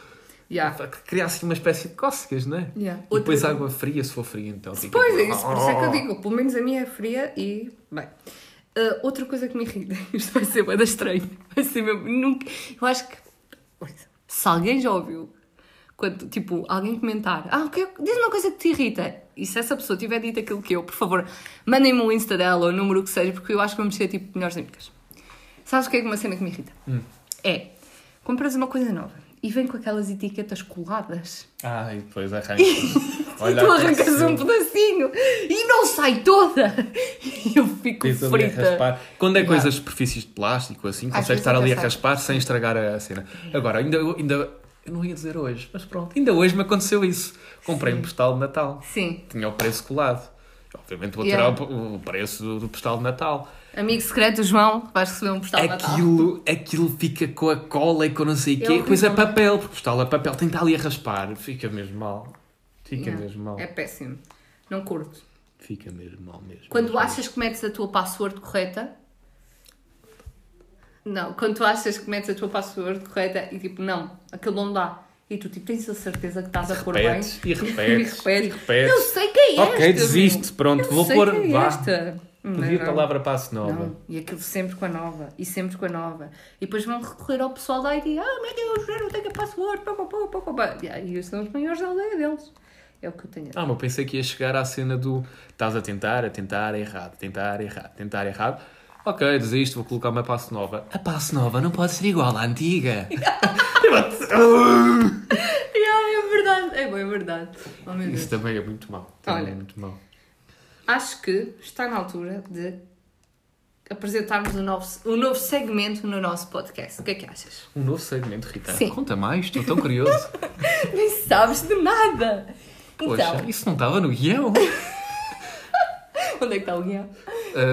Yeah. Cria assim uma espécie de cócegas, não é? Yeah. E depois água fria, se for fria, então. Pois é, tipo, isso, por isso é que eu digo, pelo menos a minha é fria e. Bem. Uh, outra coisa que me irrita, isto vai ser bem estranho, vai ser mesmo. Nunca, eu acho que. Se alguém já ouviu, quando, tipo, alguém comentar, ah, ok, diz uma coisa que te irrita, e se essa pessoa tiver dito aquilo que eu, por favor, mandem-me o Insta dela ou o número que seja, porque eu acho que vamos ser tipo melhores amigas. Sabes o que é uma cena que me irrita? É, compras uma coisa nova e vem com aquelas etiquetas coladas. Ai, depois arranca. e tu arrancas um pedacinho e não sai toda. E eu fico Tens frita. raspar. Quando é coisas de superfícies de plástico, assim, consegues estar ali a raspar sem estragar a cena. Agora, ainda, ainda. Eu não ia dizer hoje, mas pronto. Ainda hoje me aconteceu isso. Comprei um postal de Natal. Sim. Tinha o preço colado. Obviamente vou Yeah. tirar o, o preço do, do postal de Natal. Amigo secreto, João, vais receber um postal de Natal. Aquilo, aquilo fica com a cola e com não sei o quê. horrível, Depois é é? papel, porque postal é papel. Tem que estar ali a raspar. Fica mesmo mal. Fica Yeah. mesmo mal. É péssimo. Não curto. Fica mesmo mal mesmo. Quando achas que metes a tua password correta. Não, quando tu achas que metes a tua password correta e tipo, não, aquilo não dá. E tu tipo, tens a certeza que estás a pôr bem. E repetes, e repetes. e repetes. Eu sei que é esta. Ok, desiste, meu. pronto, Eu vou sei pôr- que é vá. esta. Pedi a palavra passo nova. Não, e aquilo sempre com a nova, e sempre com a nova. E depois vão recorrer ao pessoal da IT, ah, metem o género, tenho a password, pá, pá, pá, pá, pá. E aí são os maiores da aldeia deles. É o que eu tenho. Ah, mas eu pensei que ia chegar à cena do estás a tentar, a tentar, errado, tentar, errado, tentar, errado. Ok, desisto, vou colocar uma passo nova. A passo nova não pode ser igual à antiga. Yeah, é verdade, é bom, é verdade. Oh, meu Deus. Isso também é muito mau. Também Olha. é muito mau. Acho que está na altura de apresentarmos um novo, um novo segmento no nosso podcast. O que é que achas? Um novo segmento, Rita. Sim. Conta mais, estou tão curioso. Nem sabes de nada! Poxa, Então, isso não estava no guião. onde é que está o guião?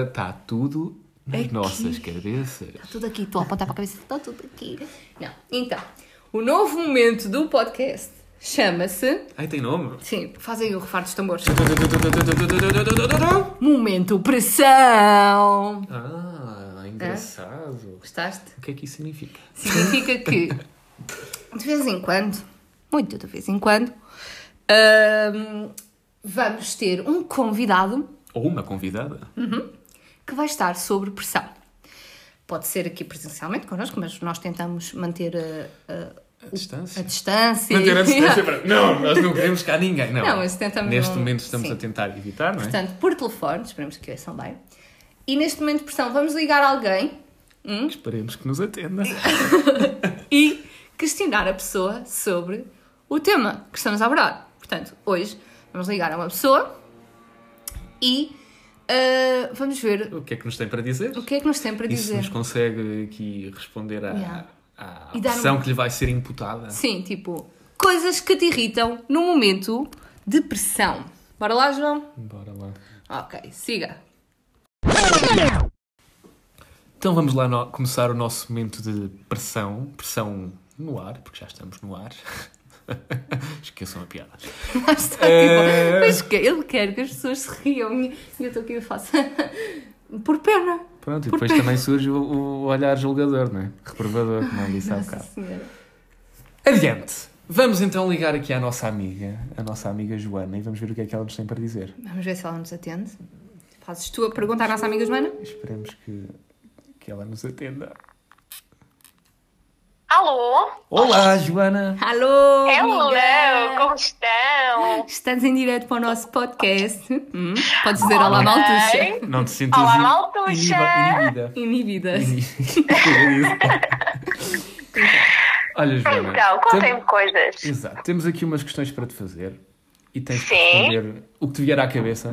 Está tudo nas Aqui. nossas cabeças. Está tudo aqui, estou a apontar para a cabeça, está tudo aqui. Não, então, o novo momento do podcast chama-se. Ai, tem nome? Sim, fazem o refar dos tambores. Momento pressão! Ah, engraçado. Gostaste? O que é que isso significa? Significa que de vez em quando, muito de vez em quando, hum, vamos ter um convidado Ou uma convidada. Que vai estar sobre pressão. Pode ser aqui presencialmente connosco, mas nós tentamos manter a, a- A distância. a distância. Manter a distância para... Não, nós não queremos cá ninguém. Não, Não, mas tentamos Neste não- momento estamos sim. a tentar evitar, não é? Portanto, por telefone, esperemos que ouçam bem. E neste momento de pressão, vamos ligar alguém Esperemos que nos atenda. e questionar a pessoa sobre o tema que estamos a abordar. Portanto, hoje vamos ligar a uma pessoa e ah, vamos ver O que é que nos tem para dizer? o que é que nos tem para E se dizer. nos consegue aqui responder à, Yeah. à pressão um- que lhe vai ser imputada. Sim, tipo, coisas que te irritam no momento de pressão. Bora lá, João? Bora lá. Ok, siga. Então vamos lá no- começar o nosso momento de pressão. Pressão no ar, porque já estamos no ar. Esqueçam a piada. Lá está, Eh. tipo, mas que ele quer que as pessoas se riam e eu estou aqui e faço por pena. Pronto, e depois pena. também surge o, o olhar julgador, não é? Reprovador, como eu disse há bocado. Senhora. Adiante! Vamos então ligar aqui à nossa amiga, a nossa amiga Joana, e vamos ver o que é que ela nos tem para dizer. Vamos ver se ela nos atende. Fazes tu a pergunta à nossa amiga Joana? Esperemos que, que ela nos atenda. Alô? Olá, Joana! Alô! Hello, como estão? Estás em direto para o nosso podcast. Hum? Podes dizer olá, Maltuxa. Não te sintas Olá, Maltuxa! inibida. Inibidas. Olha, Joana. Então, tem- contem-me coisas. Exato. Temos aqui umas questões para te fazer e tens que responder o que te vier à cabeça.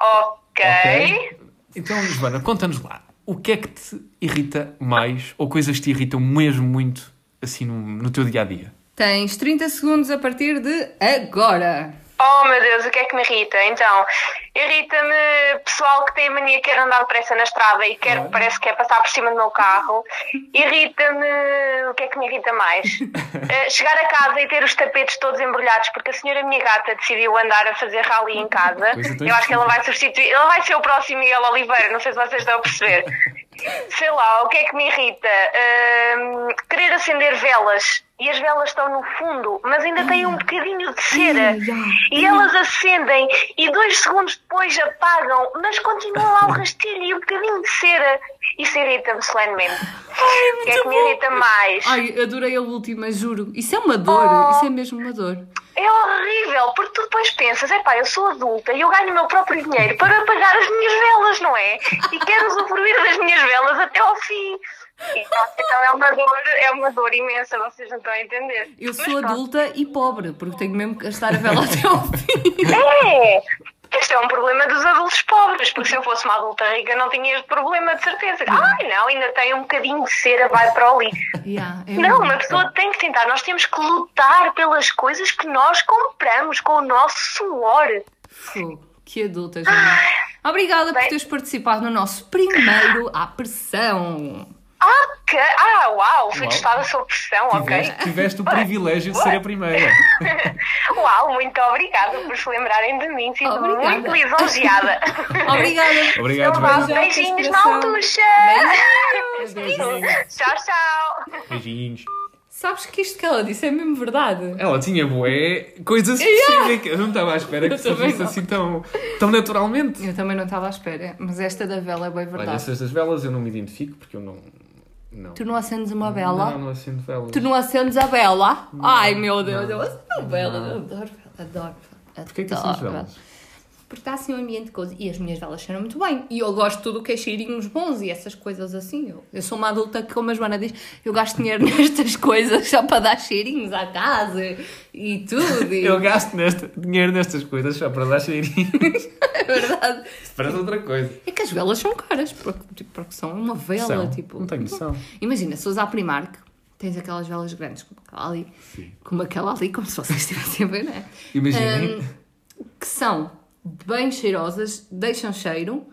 Ok. Ok? Então, Joana, conta-nos lá. O que é que te irrita mais ou coisas que te irritam mesmo muito assim no, no teu dia a dia? Tens 30 segundos a partir de agora. Oh meu Deus, o que é que me irrita? Então, irrita-me pessoal que tem a mania que quer andar depressa na estrada e quer, parece que quer passar por cima do meu carro. Irrita-me. O que é que me irrita mais? Eh, chegar a casa e ter os tapetes todos embrulhados, porque a senhora minha gata decidiu andar a fazer rally em casa. Coisa tão Eu acho que ela vai substituir. Ela vai ser o próximo Miguel Oliveira, não sei se vocês estão a perceber. Sei lá, o que é que me irrita? Hum, querer acender velas e as velas estão no fundo, mas ainda têm um bocadinho de cera. E elas acendem e dois segundos depois apagam, mas continua lá o rastilho e um bocadinho de cera. Isso irrita-me solenemente. O que é que me irrita mais? Ai, adorei a última, juro. Isso é uma dor, Oh. isso é mesmo uma dor. É horrível, porque tu depois pensas, epá, eu sou adulta e eu ganho o meu próprio dinheiro para pagar as minhas velas, não é? E quero usufruir das minhas velas até ao fim. Então, então é uma dor, é uma dor imensa, vocês não estão a entender. Eu Mas sou pronto. adulta e pobre, porque tenho mesmo que gastar a vela até ao fim. É! Este é um problema dos adultos pobres, porque se eu fosse uma adulta rica não tinha este problema de certeza. Ai não, ainda tem um bocadinho de cera, vai para o lixo. Yeah, Não, uma pessoa tem que tentar. Nós temos que lutar pelas coisas que nós compramos com o nosso suor. Fogo, Que adulta, Joana. Obrigada por Bem- teres participado no nosso primeiro à pressão. Ah, que... ah uau, fui Uau. testada sob pressão, ok? Tiveste, tiveste o privilégio de ser a primeira. Uau, muito obrigada por se lembrarem de mim. Sinto-me Obrigada. muito lisonjeada. Obrigada. Obrigado, Então beijinhos. Beijinhos. Tchau, tchau. Beijinhos. Sabes que isto que ela disse é mesmo verdade. Ela tinha boé coisas específicas. Eu não estava à espera que surgisse assim tão, tão naturalmente. Eu também não estava à espera, mas esta da vela é bem Olha, verdade. essas das velas eu não me identifico porque eu não. Não. Tu não acendes uma vela? Não, não acendo velas. Tu não acendes a vela? Ai meu Deus, eu acendo vela. Não. Adoro vela, adoro vela. Porquê que acendes vela. velas? Porque está assim um ambiente de coisa. E as minhas velas cheiram muito bem. E eu gosto de tudo o que é cheirinhos bons e essas coisas assim. Eu, eu sou uma adulta que, como a Joana diz, eu gasto dinheiro nestas coisas só para dar cheirinhos à casa e tudo. E... Eu gasto nesta, dinheiro nestas coisas só para dar cheirinho. É verdade. Parece outra coisa. É que as velas são caras, porque, tipo, porque são uma vela, São. tipo. Não tenho noção. Imagina, se usar a Primark, tens aquelas velas grandes, como aquela ali, como aquela ali, como se vocês estivessem a ver, não é? Imaginem. Hum, que são bem cheirosas, deixam cheiro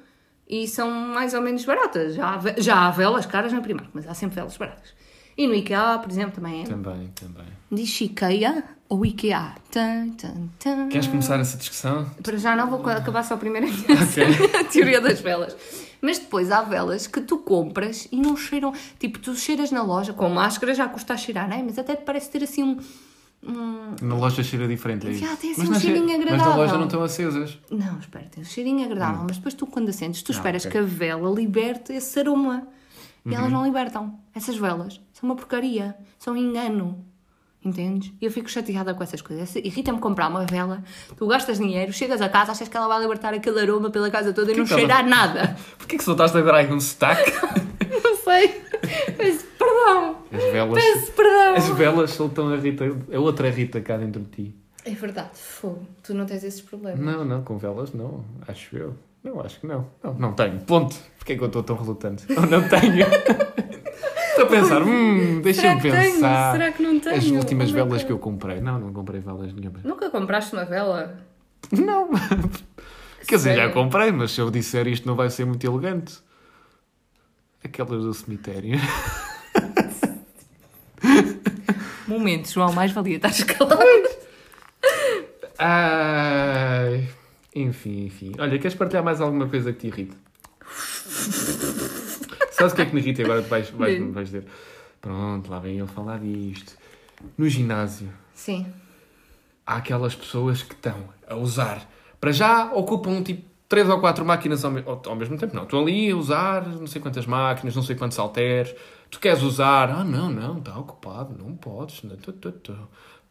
e são mais ou menos baratas. Já há, ve- já há velas caras na Primark, mas há sempre velas baratas. E no IKEA, por exemplo, também é. Também, também. Diz IKEA ou IKEA? Tan, tan, tan. Queres começar essa discussão? Para já não vou acabar só a primeira a teoria das velas. Mas depois há velas que tu compras e não cheiram. Tipo, tu cheiras na loja, com máscara já custa a cheirar, não é? Mas até te parece ter assim um. Um- Na loja cheira diferente, é isso? Já tem assim Mas um na che- cheirinho Mas na agradável. loja não estão acesas. Não, espera, tem um cheirinho agradável, mas depois tu quando acendes, tu Ah, esperas ok. que a vela liberte esse aroma. E Uhum. elas não libertam. Essas velas são uma porcaria, são um engano. Entendes? E eu fico chateada com essas coisas. Irrita-me comprar uma vela, tu gastas dinheiro, chegas a casa, achas que ela vai libertar aquele aroma pela casa toda e não cheirar nada. Porquê que soltaste agora aí um sotaque? Não sei. Peço perdão. As velas. Peço perdão. As velas soltam a Rita, a outra Rita cá dentro de ti. É verdade, fogo. Tu não tens esses problemas. Não, não, com velas não, acho eu. Não, acho que não. Não, não tenho. Ponto. Porquê é que eu estou tão relutante? Não, não tenho. estou a pensar, hum, deixa-me que tenho? pensar. Será que não tenho? As últimas my velas God. que eu comprei. Não, não comprei velas nenhuma. Nunca compraste uma vela? Não. Quer dizer, já comprei, mas se eu disser isto não vai ser muito elegante. Aquelas do cemitério. Momento, João, mais valia estar escalado. Ai. Enfim, enfim. Olha, queres partilhar mais alguma coisa que te irrita? Sabes o que é que me irrita agora tu vais, vais, vais dizer? Pronto, lá vem ele falar disto. No ginásio, Sim. há aquelas pessoas que estão a usar. Para já ocupam tipo três ou quatro máquinas ao, me- ao- ao mesmo tempo. Não, estão ali a usar não sei quantas máquinas, não sei quantos halteres. Tu queres usar? Ah, não, não, está ocupado, não podes. Não, tu, tu, tu.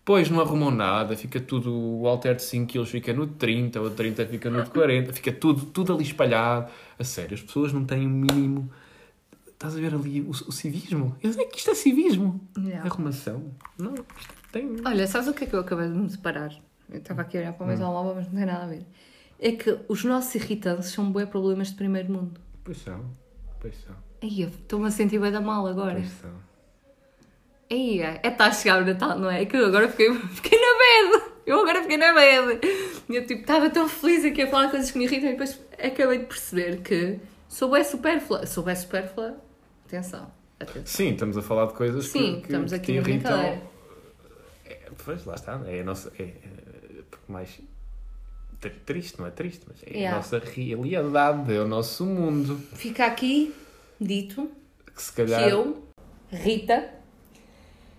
Pois não arrumam nada, fica tudo, o halter de 5 kg fica no de 30, o de 30 fica no de 40, fica tudo, tudo ali espalhado. A sério, as pessoas não têm o mínimo. Estás a ver ali o, o civismo? Eu sei que isto é civismo. Yeah. Arrumação. Não, isto tem. Olha, sabes o que é que eu acabei de me separar? Eu estava aqui a olhar para o meu telemóvel, mas não tem nada a ver. É que os nossos irritantes são bué problemas de primeiro mundo. Pois são, pois são, Aí, eu estou-me a sentir bem da mal agora. pois são. Aí, é, está a chegar o Natal, não é? É que eu agora fiquei, fiquei na bad. Eu agora fiquei na bad. E eu, tipo, estava tão feliz aqui a falar coisas que me irritam e depois acabei de perceber que sou bué supérflua. Sou bué supérflua. Atenção. Atenção. Sim, estamos a falar de coisas Sim, que, que, estamos que aqui te na irritam. É, pois, lá está. É a nossa. É, é, mais. tri- Triste, não é triste, mas é Yeah. a nossa realidade, é o nosso mundo. Fica aqui dito Que se que calhar. eu, Rita,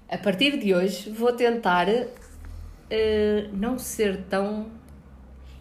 a partir de hoje vou tentar eh, não ser tão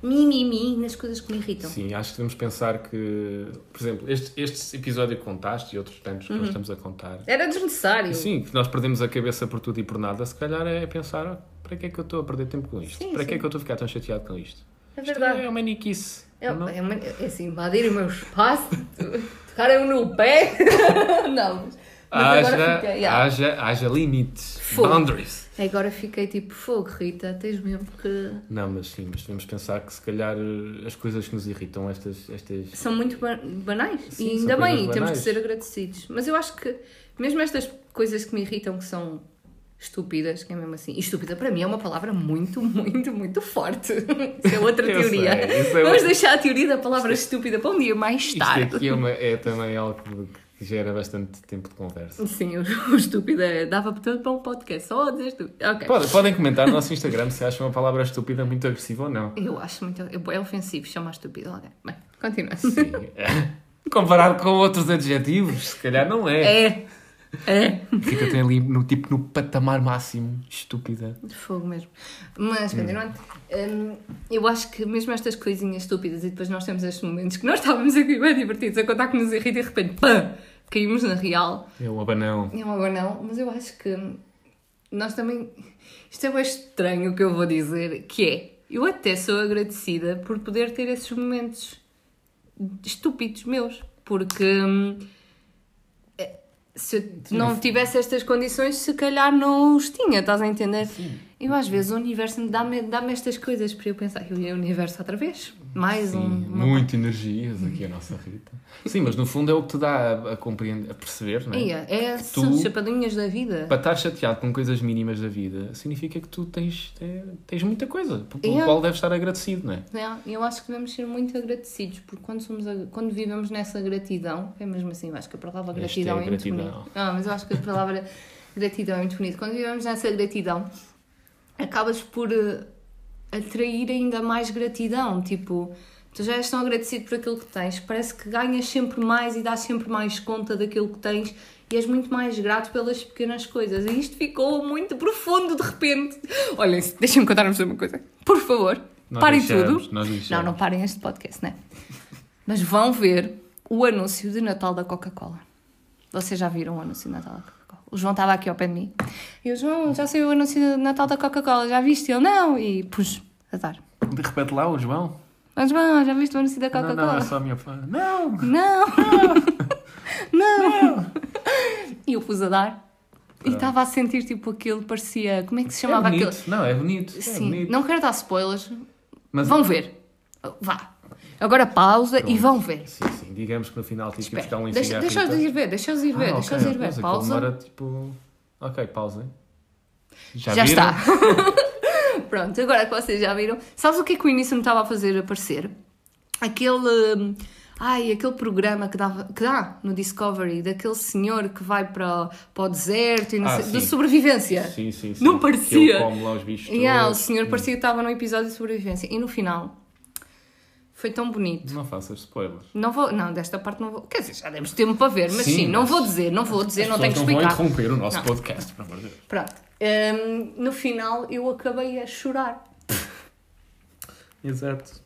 mimimi nas coisas que me irritam. Sim, acho que devemos pensar que, por exemplo, este, este episódio que contaste e outros tantos que Uhum. nós estamos a contar, Era desnecessário. sim, que nós perdemos a cabeça por tudo e por nada, se calhar é pensar, "Ah, para que é que eu estou a perder tempo com isto? Sim, para sim. que é que eu estou a ficar tão chateado com isto? É Isto verdade. é uma niquice. É, não? é, uma- é assim, invadir o meu espaço, tocarem no pé. não, mas, mas agora Haja, fiquei. yeah. haja, haja limites, Fogo. boundaries. Agora fiquei tipo, fogo, Rita, tens mesmo que. Não, mas sim, mas devemos pensar que se calhar eh, as coisas que nos irritam, estas, estas São muito ba- banais. Sim, e ainda bem, coisas temos que banais. ser agradecidos. Mas eu acho que, mesmo estas coisas que me irritam, que são estúpidas, que é mesmo assim. E estúpida para mim é uma palavra muito, muito, muito forte. Isso é outra teoria. sei, é Vamos outra- deixar a teoria da palavra estúpida para um dia mais Isto tarde. aqui é, uma- é também algo que gera bastante tempo de conversa. Sim, o, o estúpido é- dava portanto para um podcast só a dizer estúpido. Ok. Podem, podem comentar no nosso Instagram se acham a palavra estúpida muito agressiva ou não. Eu acho muito. É ofensivo chamar estúpido alguém. Bem, continua. Sim. Comparado com outros adjetivos, se calhar não é. É. É. Fica até ali no, tipo, no patamar máximo. Estúpida. De fogo mesmo. Mas, continuando, hum, eu acho que mesmo estas coisinhas estúpidas e depois nós temos estes momentos que nós estávamos aqui bem divertidos a contar que nos irrita e de repente, pã, caímos na real. É um abanão. É um agora não, mas eu acho que nós também. Isto é bem estranho o que eu vou dizer, que é. Eu até sou agradecida por poder ter esses momentos estúpidos meus, porque hum, é, se eu não tivesse estas condições, se calhar não os tinha, estás a entender? Eu às vezes o universo dá-me dá estas coisas para eu pensar, eu ia o universo outra vez, mais Sim, um. uma- muito energias aqui a nossa Rita. Sim, mas no fundo é o que te dá a, a compreender, a perceber, não é? É, Que são chapadinhas da vida. Para estar chateado com coisas mínimas da vida, significa que tu tens, te- tens muita coisa, pelo É. qual deves estar agradecido, não é? É, eu acho que devemos ser muito agradecidos, porque quando, somos, quando vivemos nessa gratidão, é mesmo assim, eu acho que a palavra Esta gratidão é é, muito bonita. Não, mas eu acho que a palavra gratidão é muito bonita. Quando vivemos nessa gratidão, acabas por eh, atrair ainda mais gratidão. Tipo, tu já és tão agradecido por aquilo que tens, parece que ganhas sempre mais e dás sempre mais conta daquilo que tens e és muito mais grato pelas pequenas coisas. E isto ficou muito profundo de repente. Olhem, deixem-me contar-vos uma coisa. Por favor, Nós parem deixamos, tudo. não, não parem este podcast, né? Mas vão ver o anúncio de Natal da Coca-Cola. Vocês já viram o anúncio de Natal da Coca-Cola? O João estava aqui ao pé de mim. E o João, já saiu o anúncio de Natal da Coca-Cola, já viste? Ele, não. E pus, azar. De repente lá, o João. Mas, João, já viste o anúncio da Não, Coca-Cola? não, é só a minha fã. Não! Não! não! E eu pus a dar. E estava a sentir tipo aquilo, parecia. Como é que se É chamava bonito. aquilo? Não, é bonito. É Sim, bonito. não quero dar spoilers. Mas, Vão ver. Vá. Agora pausa e Pronto. vão ver. Sim, sim. Digamos que no final tive que buscar um deixa, deixa-os ir ver, deixa-os ir ver, Ah, deixa-os ok, ir ver. Pausa. demora, tipo... Ok, pausa. Já, Já está. Pronto, agora que vocês já viram, sabes o que é que o início me estava a fazer aparecer? Aquele. hum, Ai, aquele programa que, dava, que dá no Discovery, daquele senhor que vai para, para o deserto e não Ah, sei, de sobrevivência. Sim, sim, sim. Não Que parecia. come lá os bichos Yeah, o senhor parecia que estava no episódio de sobrevivência. E no final, foi tão bonito. Não faças spoilers. Não vou, não, desta parte não vou. Quer dizer, já demos tempo para ver, mas sim, Sim, não mas- vou dizer, não vou dizer, não tenho que explicar. não vão interromper o nosso Não. podcast, pelo amor de Deus. Pronto. Hum, no final eu acabei a chorar. Exato.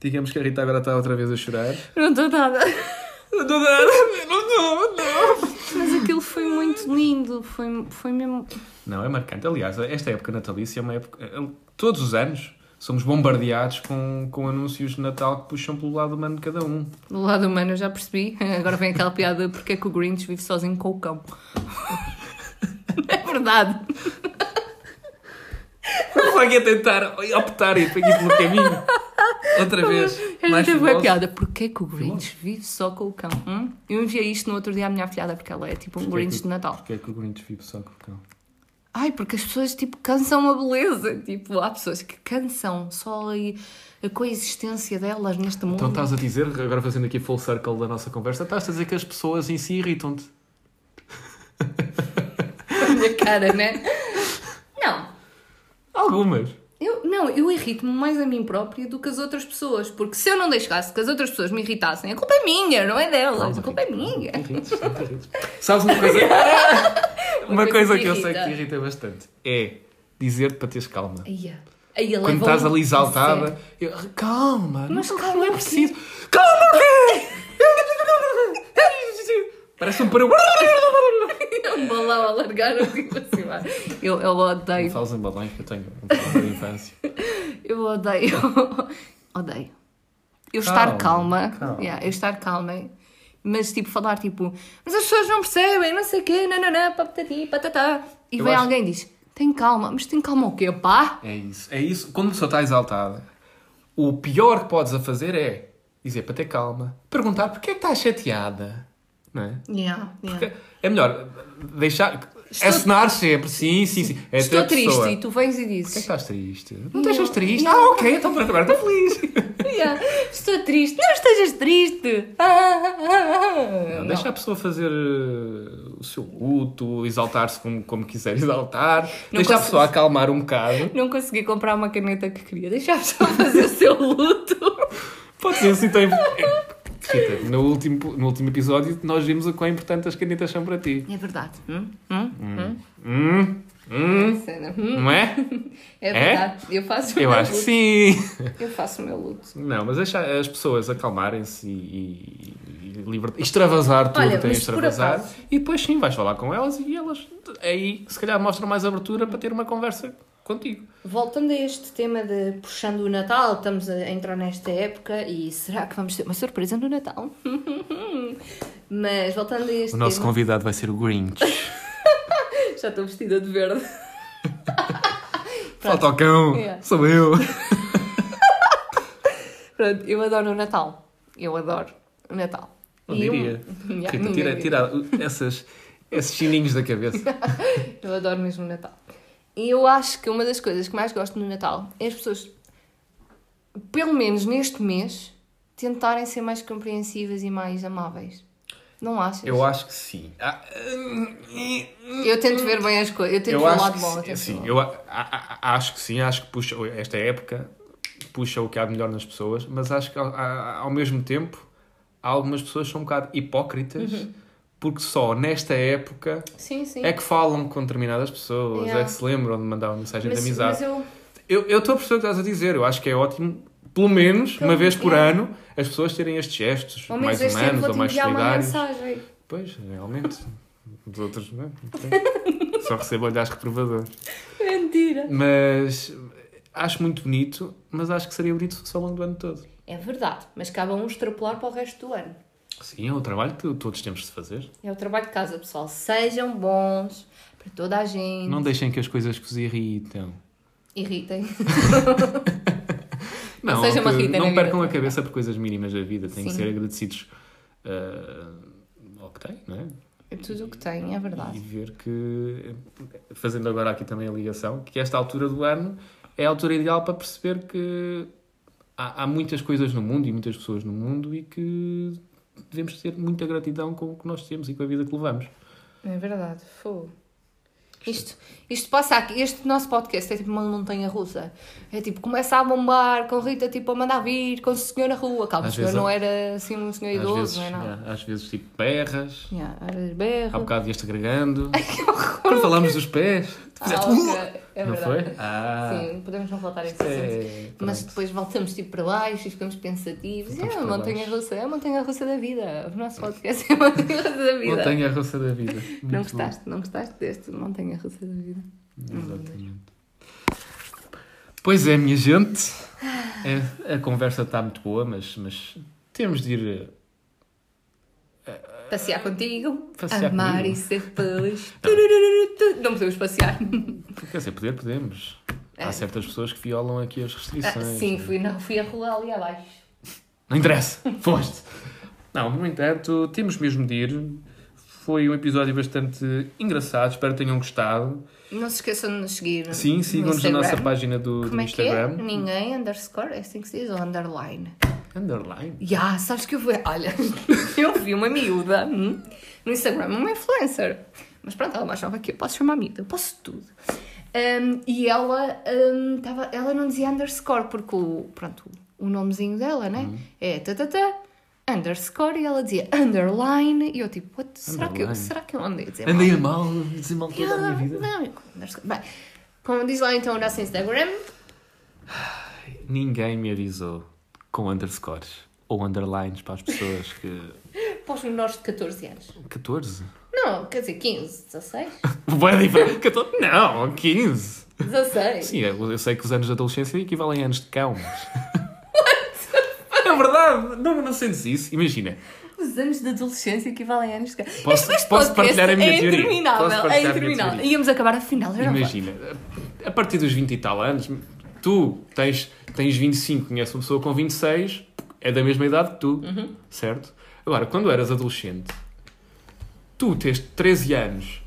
Digamos que a Rita agora está outra vez a chorar. Não estou nada. Não estou nada. Não estou, não. Mas aquilo foi muito lindo. Foi, foi mesmo. Não, é marcante. Aliás, esta época natalícia é uma época... Todos os anos somos bombardeados com, com anúncios de Natal que puxam pelo lado humano de cada um. Do lado humano eu já percebi. Agora vem aquela piada porque é que o Grinch vive sozinho com o cão. É verdade. Vou aqui a tentar optar e aqui pelo caminho. Outra vez. Mais teve a filósofo. piada. Porquê que o Grinch vive só com o cão? hum? Eu enviei isto no outro dia à minha afilhada porque ela é tipo um Porquê Grinch que- de Natal. Porquê é que o Grinch vive só com o cão? Ai, porque as pessoas tipo cansam a beleza. Tipo, há pessoas que cansam só aí a coexistência delas neste mundo. Então estás a dizer, agora fazendo aqui full circle da nossa conversa, estás a dizer que as pessoas em si irritam-te. a minha cara, né? Não. Algumas. Eu, não, eu irrito-me mais a mim própria do que as outras pessoas. Porque se eu não deixasse que as outras pessoas me irritassem, a culpa é minha, não é delas. a culpa é minha. Sabes uma coisa? Uma coisa que eu sei que irrita. te irrita bastante é dizer-te para teres calma. Ele Quando estás ali exaltada, eu, calma, Mas não, calma não é preciso. Calma o quê? Parece um peru. um balão a largar tipo assim, vai. eu, eu odeio. Falas em balões que eu tenho um problema infância. Eu odeio. odeio. Eu estar Calma, calma. Yeah, eu estar calma. Mas tipo, falar tipo, mas as pessoas não percebem, não sei o quê, nananã, patati, patatá. E Eu vem acho- alguém e diz, tem calma, mas tem calma o quê, pá? É isso, é isso. Quando a pessoa está exaltada, o pior que podes a fazer é dizer para ter calma, perguntar porque é que estás chateada, não é? Yeah, yeah. É melhor deixar. Estou- Acenar sempre, sim, sim, sim. É Estou a triste pessoa. e tu vens e Porquê é que dizes, estás triste? Não deixas triste? não. Ah, ok, então agora estou feliz. yeah, estou triste, não estejas triste. Ah, ah, ah, ah. Não, deixa a pessoa fazer uh, o seu luto, exaltar-se como, como quiser exaltar. Não deixa a consigo. pessoa acalmar um bocado. Não consegui comprar uma caneta que queria. Deixa a pessoa fazer o seu luto. Pode ser assim também. No último, no último episódio nós vimos o quão importante as canetas são para ti. É verdade. Hum? Hum? Hum? Hum, hum, Cena. Hum? não é? É verdade. Eu faço o Eu meu acho que luto. sim. Eu faço o meu luto. Não, mas deixa as pessoas acalmarem-se e, e, e liber- extravasar tudo Olha, que têm a extravasar. acaso- E depois sim, vais falar com elas e elas aí se calhar mostram mais abertura para ter uma conversa contigo. Voltando a este tema de puxando o Natal, estamos a entrar nesta época e será que vamos ter uma surpresa no Natal? Mas voltando a este O nosso tema, convidado vai ser o Grinch. já estou vestida de verde. Falta o cão, Yeah. sou eu. Pronto, eu adoro o Natal. Eu adoro o Natal. Não diria. Yeah, Rita, ninguém tira, tira essas, esses chininhos da cabeça. Eu adoro mesmo o Natal. E eu acho que uma das coisas que mais gosto no Natal é as pessoas, pelo menos neste mês, tentarem ser mais compreensivas e mais amáveis. Não achas? Eu acho que sim. Ah, Eu tento ver bem as coisas. Eu tento eu ver o lado bom. eu sim. eu a- a- a- acho que sim, acho que puxa esta época puxa o que há de melhor nas pessoas, mas acho que ao, ao mesmo tempo algumas pessoas são um bocado hipócritas Uhum. Porque só nesta época Sim, sim. é que falam com determinadas pessoas, Yeah. é que se lembram de mandar uma mensagem mas, de amizade. eu, estou a perceber o que estás a dizer, eu acho que é ótimo, pelo menos uma Pelo- vez por yeah. ano, as pessoas terem estes gestos menos mais humanos ou mais uma solidários. mensagem. Pois, realmente. Os outros, não é? Só recebo olhares reprovadores. Mentira. Mas acho muito bonito, mas acho que seria bonito se fosse ao longo do ano todo. É verdade, mas cabe a um extrapolar para o resto do ano. Sim, é o trabalho que todos temos de fazer. É o trabalho de casa, pessoal. Sejam bons para toda a gente. Não deixem que as coisas que vos irritam. Irritem. Não, uma que Rita não vida percam a também. cabeça por coisas mínimas da vida. Têm que Sim. ser agradecidos ah, ao que têm, não é? É tudo o que tem, é E verdade. ver que, fazendo agora aqui também a ligação, que esta altura do ano é a altura ideal para perceber que há, há muitas coisas no mundo e muitas pessoas no mundo e que devemos ter muita gratidão com o que nós temos e com a vida que levamos. É verdade. Fogo. Isto, isto passa aqui, este nosso podcast é tipo uma montanha russa. É tipo, começa a bombar com Rita tipo a mandar vir, com o senhor na rua. Calma, o Às senhor vezes- não era assim um senhor Às idoso, vezes, não é nada. yeah, às vezes tipo berras, Yeah, era há berro. bocado vieste agregando. Quando falámos dos pés, fizeste. ok. É não verdade. foi? Ah, Sim, podemos não voltar a esse é, Mas depois voltamos tipo para baixo e ficamos pensativos. Voltamos é a para montanha russa, é a montanha russa da vida. O nosso podcast é a montanha russa da vida. Montanha russa da vida. Não Muito bom. gostaste, não gostaste deste montanha russa da vida. Exatamente. Pois é, minha gente. É, a conversa está muito boa, mas, mas temos de ir. Passear contigo, Passear amar comigo. e ser feliz. Não podemos passear. Quer dizer, poder podemos. É. Há certas pessoas que violam aqui as Ah, restrições. sim, fui, não, fui a rolar ali abaixo. Não interessa, foste. Não, no entanto, temos mesmo de ir. Foi um episódio bastante engraçado, espero que tenham gostado. Não se esqueçam de nos seguir. Sim, no sigam-nos na Instagram. nossa página do, do Como é que é? Instagram. Ninguém, underscore, é assim que se diz, ou underline. Underline. Ya, sabes que eu fui. Olha, eu vi uma miúda hum, no Instagram, uma influencer. Mas pronto, ela é mais nova que eu, posso chamar miúda, eu posso tudo. Hum, e ela, hum, tava, ela não dizia underscore, porque o, pronto, o nomezinho dela, né? É tatatá, underscore e ela dizia underline e eu tipo, what? Será, que eu, será que eu andei a dizer Andei a mal? mal, dizer mal toda a minha vida. Não, underscore. Bem, como diz lá então o nosso Instagram, Ninguém me avisou com underscores ou underlines para as pessoas que. para os menores de 14 anos. 14? Não, quer dizer 15, 16? Boa diferente. 14? Não, 15. 16. Sim, eu eu sei que os anos de adolescência equivalem a anos de cão, mas. É verdade, não, não sentes isso? Imagina, Os anos de adolescência equivalem a anos de Posso- Este- posso partilhar a minha é teoria? interminável, é interminável. Íamos acabar a final, não imagina, a partir dos 20 e tal anos, tu tens, tens 25, conheces uma pessoa com 26, é da mesma idade que tu, Uhum. certo? Agora, quando eras adolescente, tu tens 13 anos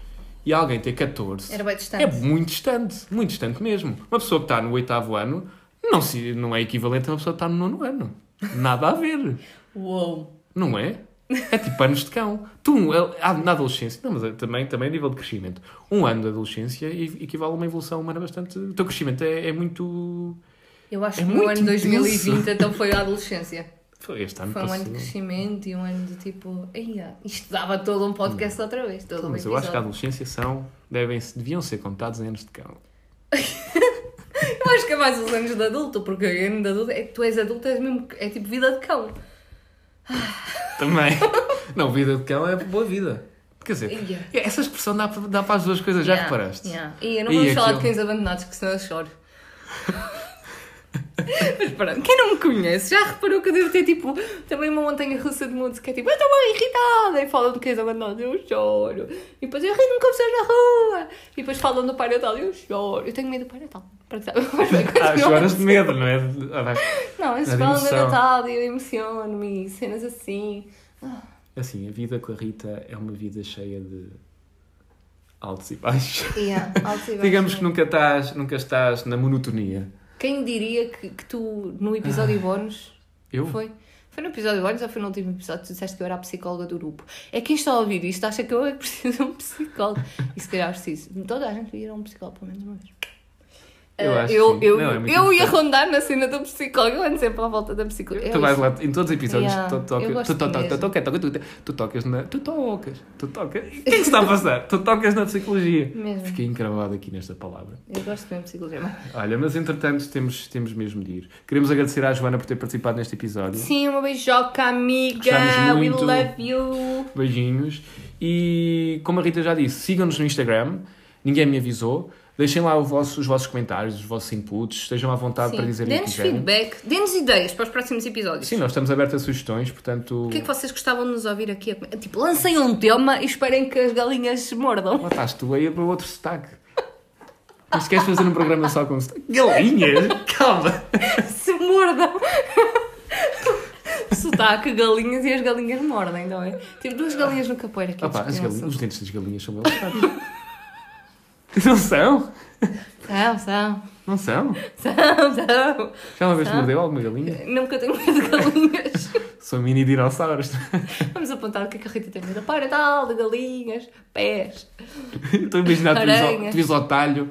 e alguém tem 14, Era bem distante. é muito distante, muito distante mesmo. Uma pessoa que está no oitavo ano não, se, não é equivalente a uma pessoa que está no nono ano. Nada a ver. Uou. Não é? É tipo anos de cão. Tu, ah, na adolescência, não, mas é também, também a nível de crescimento. Um ano de adolescência equivale a uma evolução humana bastante. O teu crescimento é, é muito. Eu acho É que muito ano 2020 intenso. então foi a adolescência. Foi este ano Foi um ano de crescimento e um ano de tipo. Isto dava todo um podcast outra vez. Todo um Mas eu acho que a adolescência são, devem, deviam ser contados em anos de cão. Eu acho que é mais os anos de adulto, porque o ano de adulto é tu és adulto, és mesmo, é tipo vida de cão. Também. não, vida de cão é boa vida. Quer dizer, Ia. essa expressão dá, para- dá para as duas coisas, já Yeah, reparaste? yeah. E não vamos falar de aquilo? cães abandonados, que senão eu choro. Mas pronto, quem não me conhece já reparou que eu devo ter tipo também uma montanha russa de música, que é tipo, eu estou bem irritada, e falam de cães abandonados, eu choro. E depois eu rio-me com pessoas na rua. E depois falam do Pai Natal, eu choro. Eu tenho medo do Pai Natal. Ah, choras de medo, não é? Ah, vai. Não, eles falam do. Natal e eu emociono-me e cenas assim. Assim, a vida com a Rita é uma vida cheia de altos e baixos. Yeah, altos e baixos. Digamos que nunca estás, nunca estás na monotonia. Quem diria que, que tu, no episódio bónus, Eu? foi? Foi no episódio bónus ou foi no último episódio que tu disseste que eu era a psicóloga do grupo? É quem está a ouvir isto acha que eu é que preciso de um psicólogo. E se calhar preciso. Toda a gente devia ir a um psicólogo pelo menos uma vez. Eu Ah, acho que eu, eu, Não, é eu ia rondar na cena do psicólogo, eu ando sempre à volta da psicóloga. Tu vais lá, em todos os episódios, tu, tocas, tu, to- to- mesmo. tu, toca- toca- tu, tu tocas na. Tu tocas, tu tocas. O que é que se está a passar? Tu tocas na psicologia. Mesmo. Fiquei encravado aqui nesta palavra. Eu gosto mesmo de psicologia. Olha, mas entretanto temos, temos mesmo de ir. Queremos agradecer à Joana por ter participado neste episódio. Sim, uma beijoca, amiga. We love you. Beijinhos. E como a Rita já disse, sigam-nos no Instagram. Ninguém me avisou. Deixem lá vosso- os vossos comentários, os vossos inputs. Estejam à vontade para dizerem o que Dê-nos feedback, dê-nos ideias para os próximos episódios. Sim, nós estamos abertos a sugestões, portanto. O que é que vocês gostavam de nos ouvir aqui? Tipo, lancem um tema e esperem que as galinhas mordam. Lá estás tu aí para outro sotaque. Mas se queres fazer um programa só com sotaque. Galinhas? Calma! Se mordam. Sotaque, galinhas e as galinhas mordem, não é? Tipo, duas galinhas no capoeiro aqui. As desconheço. galinhas, os dentes das galinhas são bem. Não são? São, são. Não são? São, são. Já uma vez São. mordeu alguma galinha? Nunca tenho medo de galinhas. São mini dinossauros. Vamos apontar o que é que a Rita tem medo. Para tal, de galinhas, pés. Estou a imaginar, tu ao- tu ao talho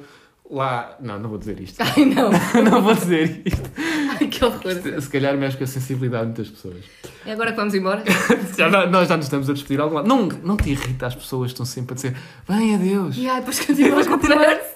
lá. Não, não vou dizer isto. Ai não. Não vou dizer isto. Ai que horror. Se calhar mexe com a sensibilidade de muitas pessoas. É agora que vamos embora? Já, nós já nos estamos a despedir de algum lado. Não, não te irrita, as pessoas estão sempre a dizer bem adeus. E ai, depois continuamos com a conversa.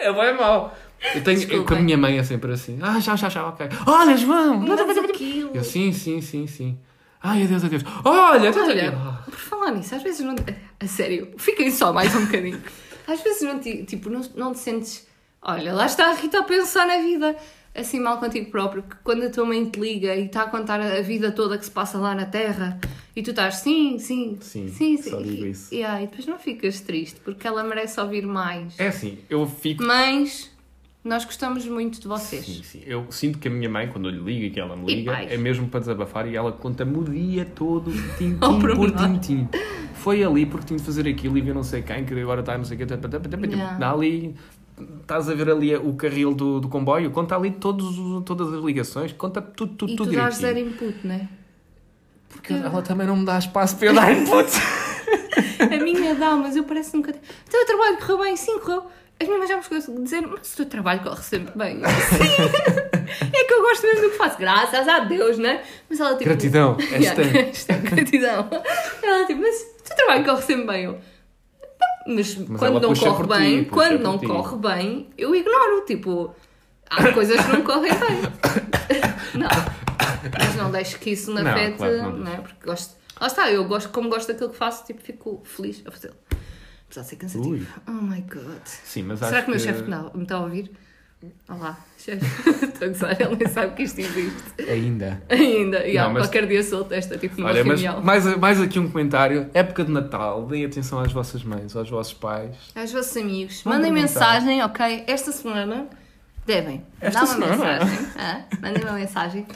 É bem mau. Eu tenho, eu, com a minha mãe é sempre assim. Ah, já, já, já, ok. Olha, João! Faz aquilo. Eu, sim, sim, sim, sim. Ai, adeus, adeus. Olha, Olha, adeus. por falar nisso, às vezes não. A sério, fiquem só mais um bocadinho. Às vezes não te, tipo, não, não te sentes. Olha, lá está a Rita a pensar na vida assim mal contigo próprio, que quando a tua mãe te liga e está a contar a vida toda que se passa lá na Terra e tu estás sim, sim, Sim, sim, sim. só digo e, isso. E, ai, depois não ficas triste porque ela merece ouvir mais. É assim, eu fico. Mães, nós gostamos muito de vocês. Sim, sim. Eu sinto que a minha mãe, quando eu lhe ligo e que ela me E liga, é mesmo para desabafar e ela conta-me o dia todo, tintim por tintim. Foi ali porque tinha de fazer aquilo e viu não sei quem, que agora está não sei o. Yeah. Dá ali, estás a ver ali o carril do, do comboio, conta ali todos, os- todas as ligações, conta tudo, tudo, E tudo tu dás zero input, não é? Porque ela também não me dá espaço para eu dar input. A minha dá, mas eu parece nunca. O teu trabalho correu bem, sim, correu. As minhas já me chegou a dizer, mas o teu trabalho corre sempre bem. Sim. é que eu gosto mesmo do que faço, graças a Deus, né? Mas ela tipo. Gratidão, hashtag. hashtag gratidão. Ela tipo, mas o teu trabalho corre sempre bem. Eu, "Não, mas, Mas quando não corre ti, bem, puxa quando não ti. corre bem, eu ignoro. Tipo, há coisas que não correm bem. Não. Mas não deixo que isso me Não, afete, claro que não não é? Porque gosto. Lá está, eu gosto, como gosto daquilo que faço, tipo, fico feliz a fazê-lo. Apesar de ser cansativo. Ui. Oh my god. Sim, mas Será que o meu chefe não, me está a ouvir? Olá, chefe. Estou a gozar, ele nem sabe que isto existe. Ainda. Ainda. E mas- qualquer dia solto esta, tipo, numa Olha, mas reunião. mais, mais aqui um comentário. Época de Natal, deem atenção às vossas mães, aos vossos pais. Aos vossos amigos, Vão mandem mensagem, ok? Esta semana devem. Esta Dá uma semana? mensagem. ah, mandem uma mensagem.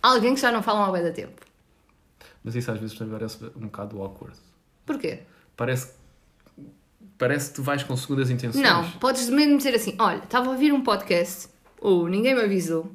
Alguém que já não fala há bué da tempo. Mas isso às vezes também parece um bocado awkward. Porquê? Parece, parece que tu vais com segundas intenções. Não, podes mesmo dizer assim: olha, estava a ouvir um podcast, ou ninguém me avisou.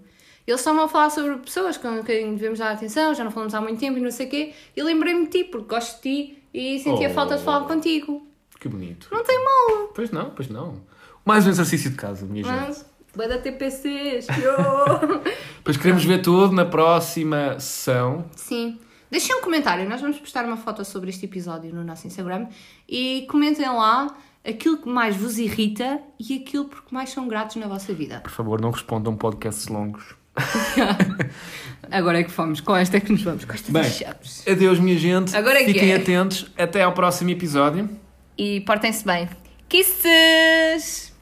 Eles estavam a falar sobre pessoas com quem devemos dar atenção, já não falamos há muito tempo e não sei o quê. E lembrei-me de ti, porque gosto de ti e sentia Oh. falta de falar contigo. Que bonito. Não tem mal. Pois não, pois não. Mais um exercício de casa, minha gente. Mas, vai dar TPCs. yo. Depois queremos ver tudo na próxima sessão. Sim. Deixem um comentário, nós vamos postar uma foto sobre este episódio no nosso Instagram e comentem lá aquilo que mais vos irrita e aquilo por que mais são gratos na vossa vida. Por favor, não respondam podcasts longos. Agora é que fomos, com esta é que nos vamos, com estas Bem. Adeus, minha gente. Agora é que Fiquem é. atentos. Até ao próximo episódio. E portem-se bem. Kisses!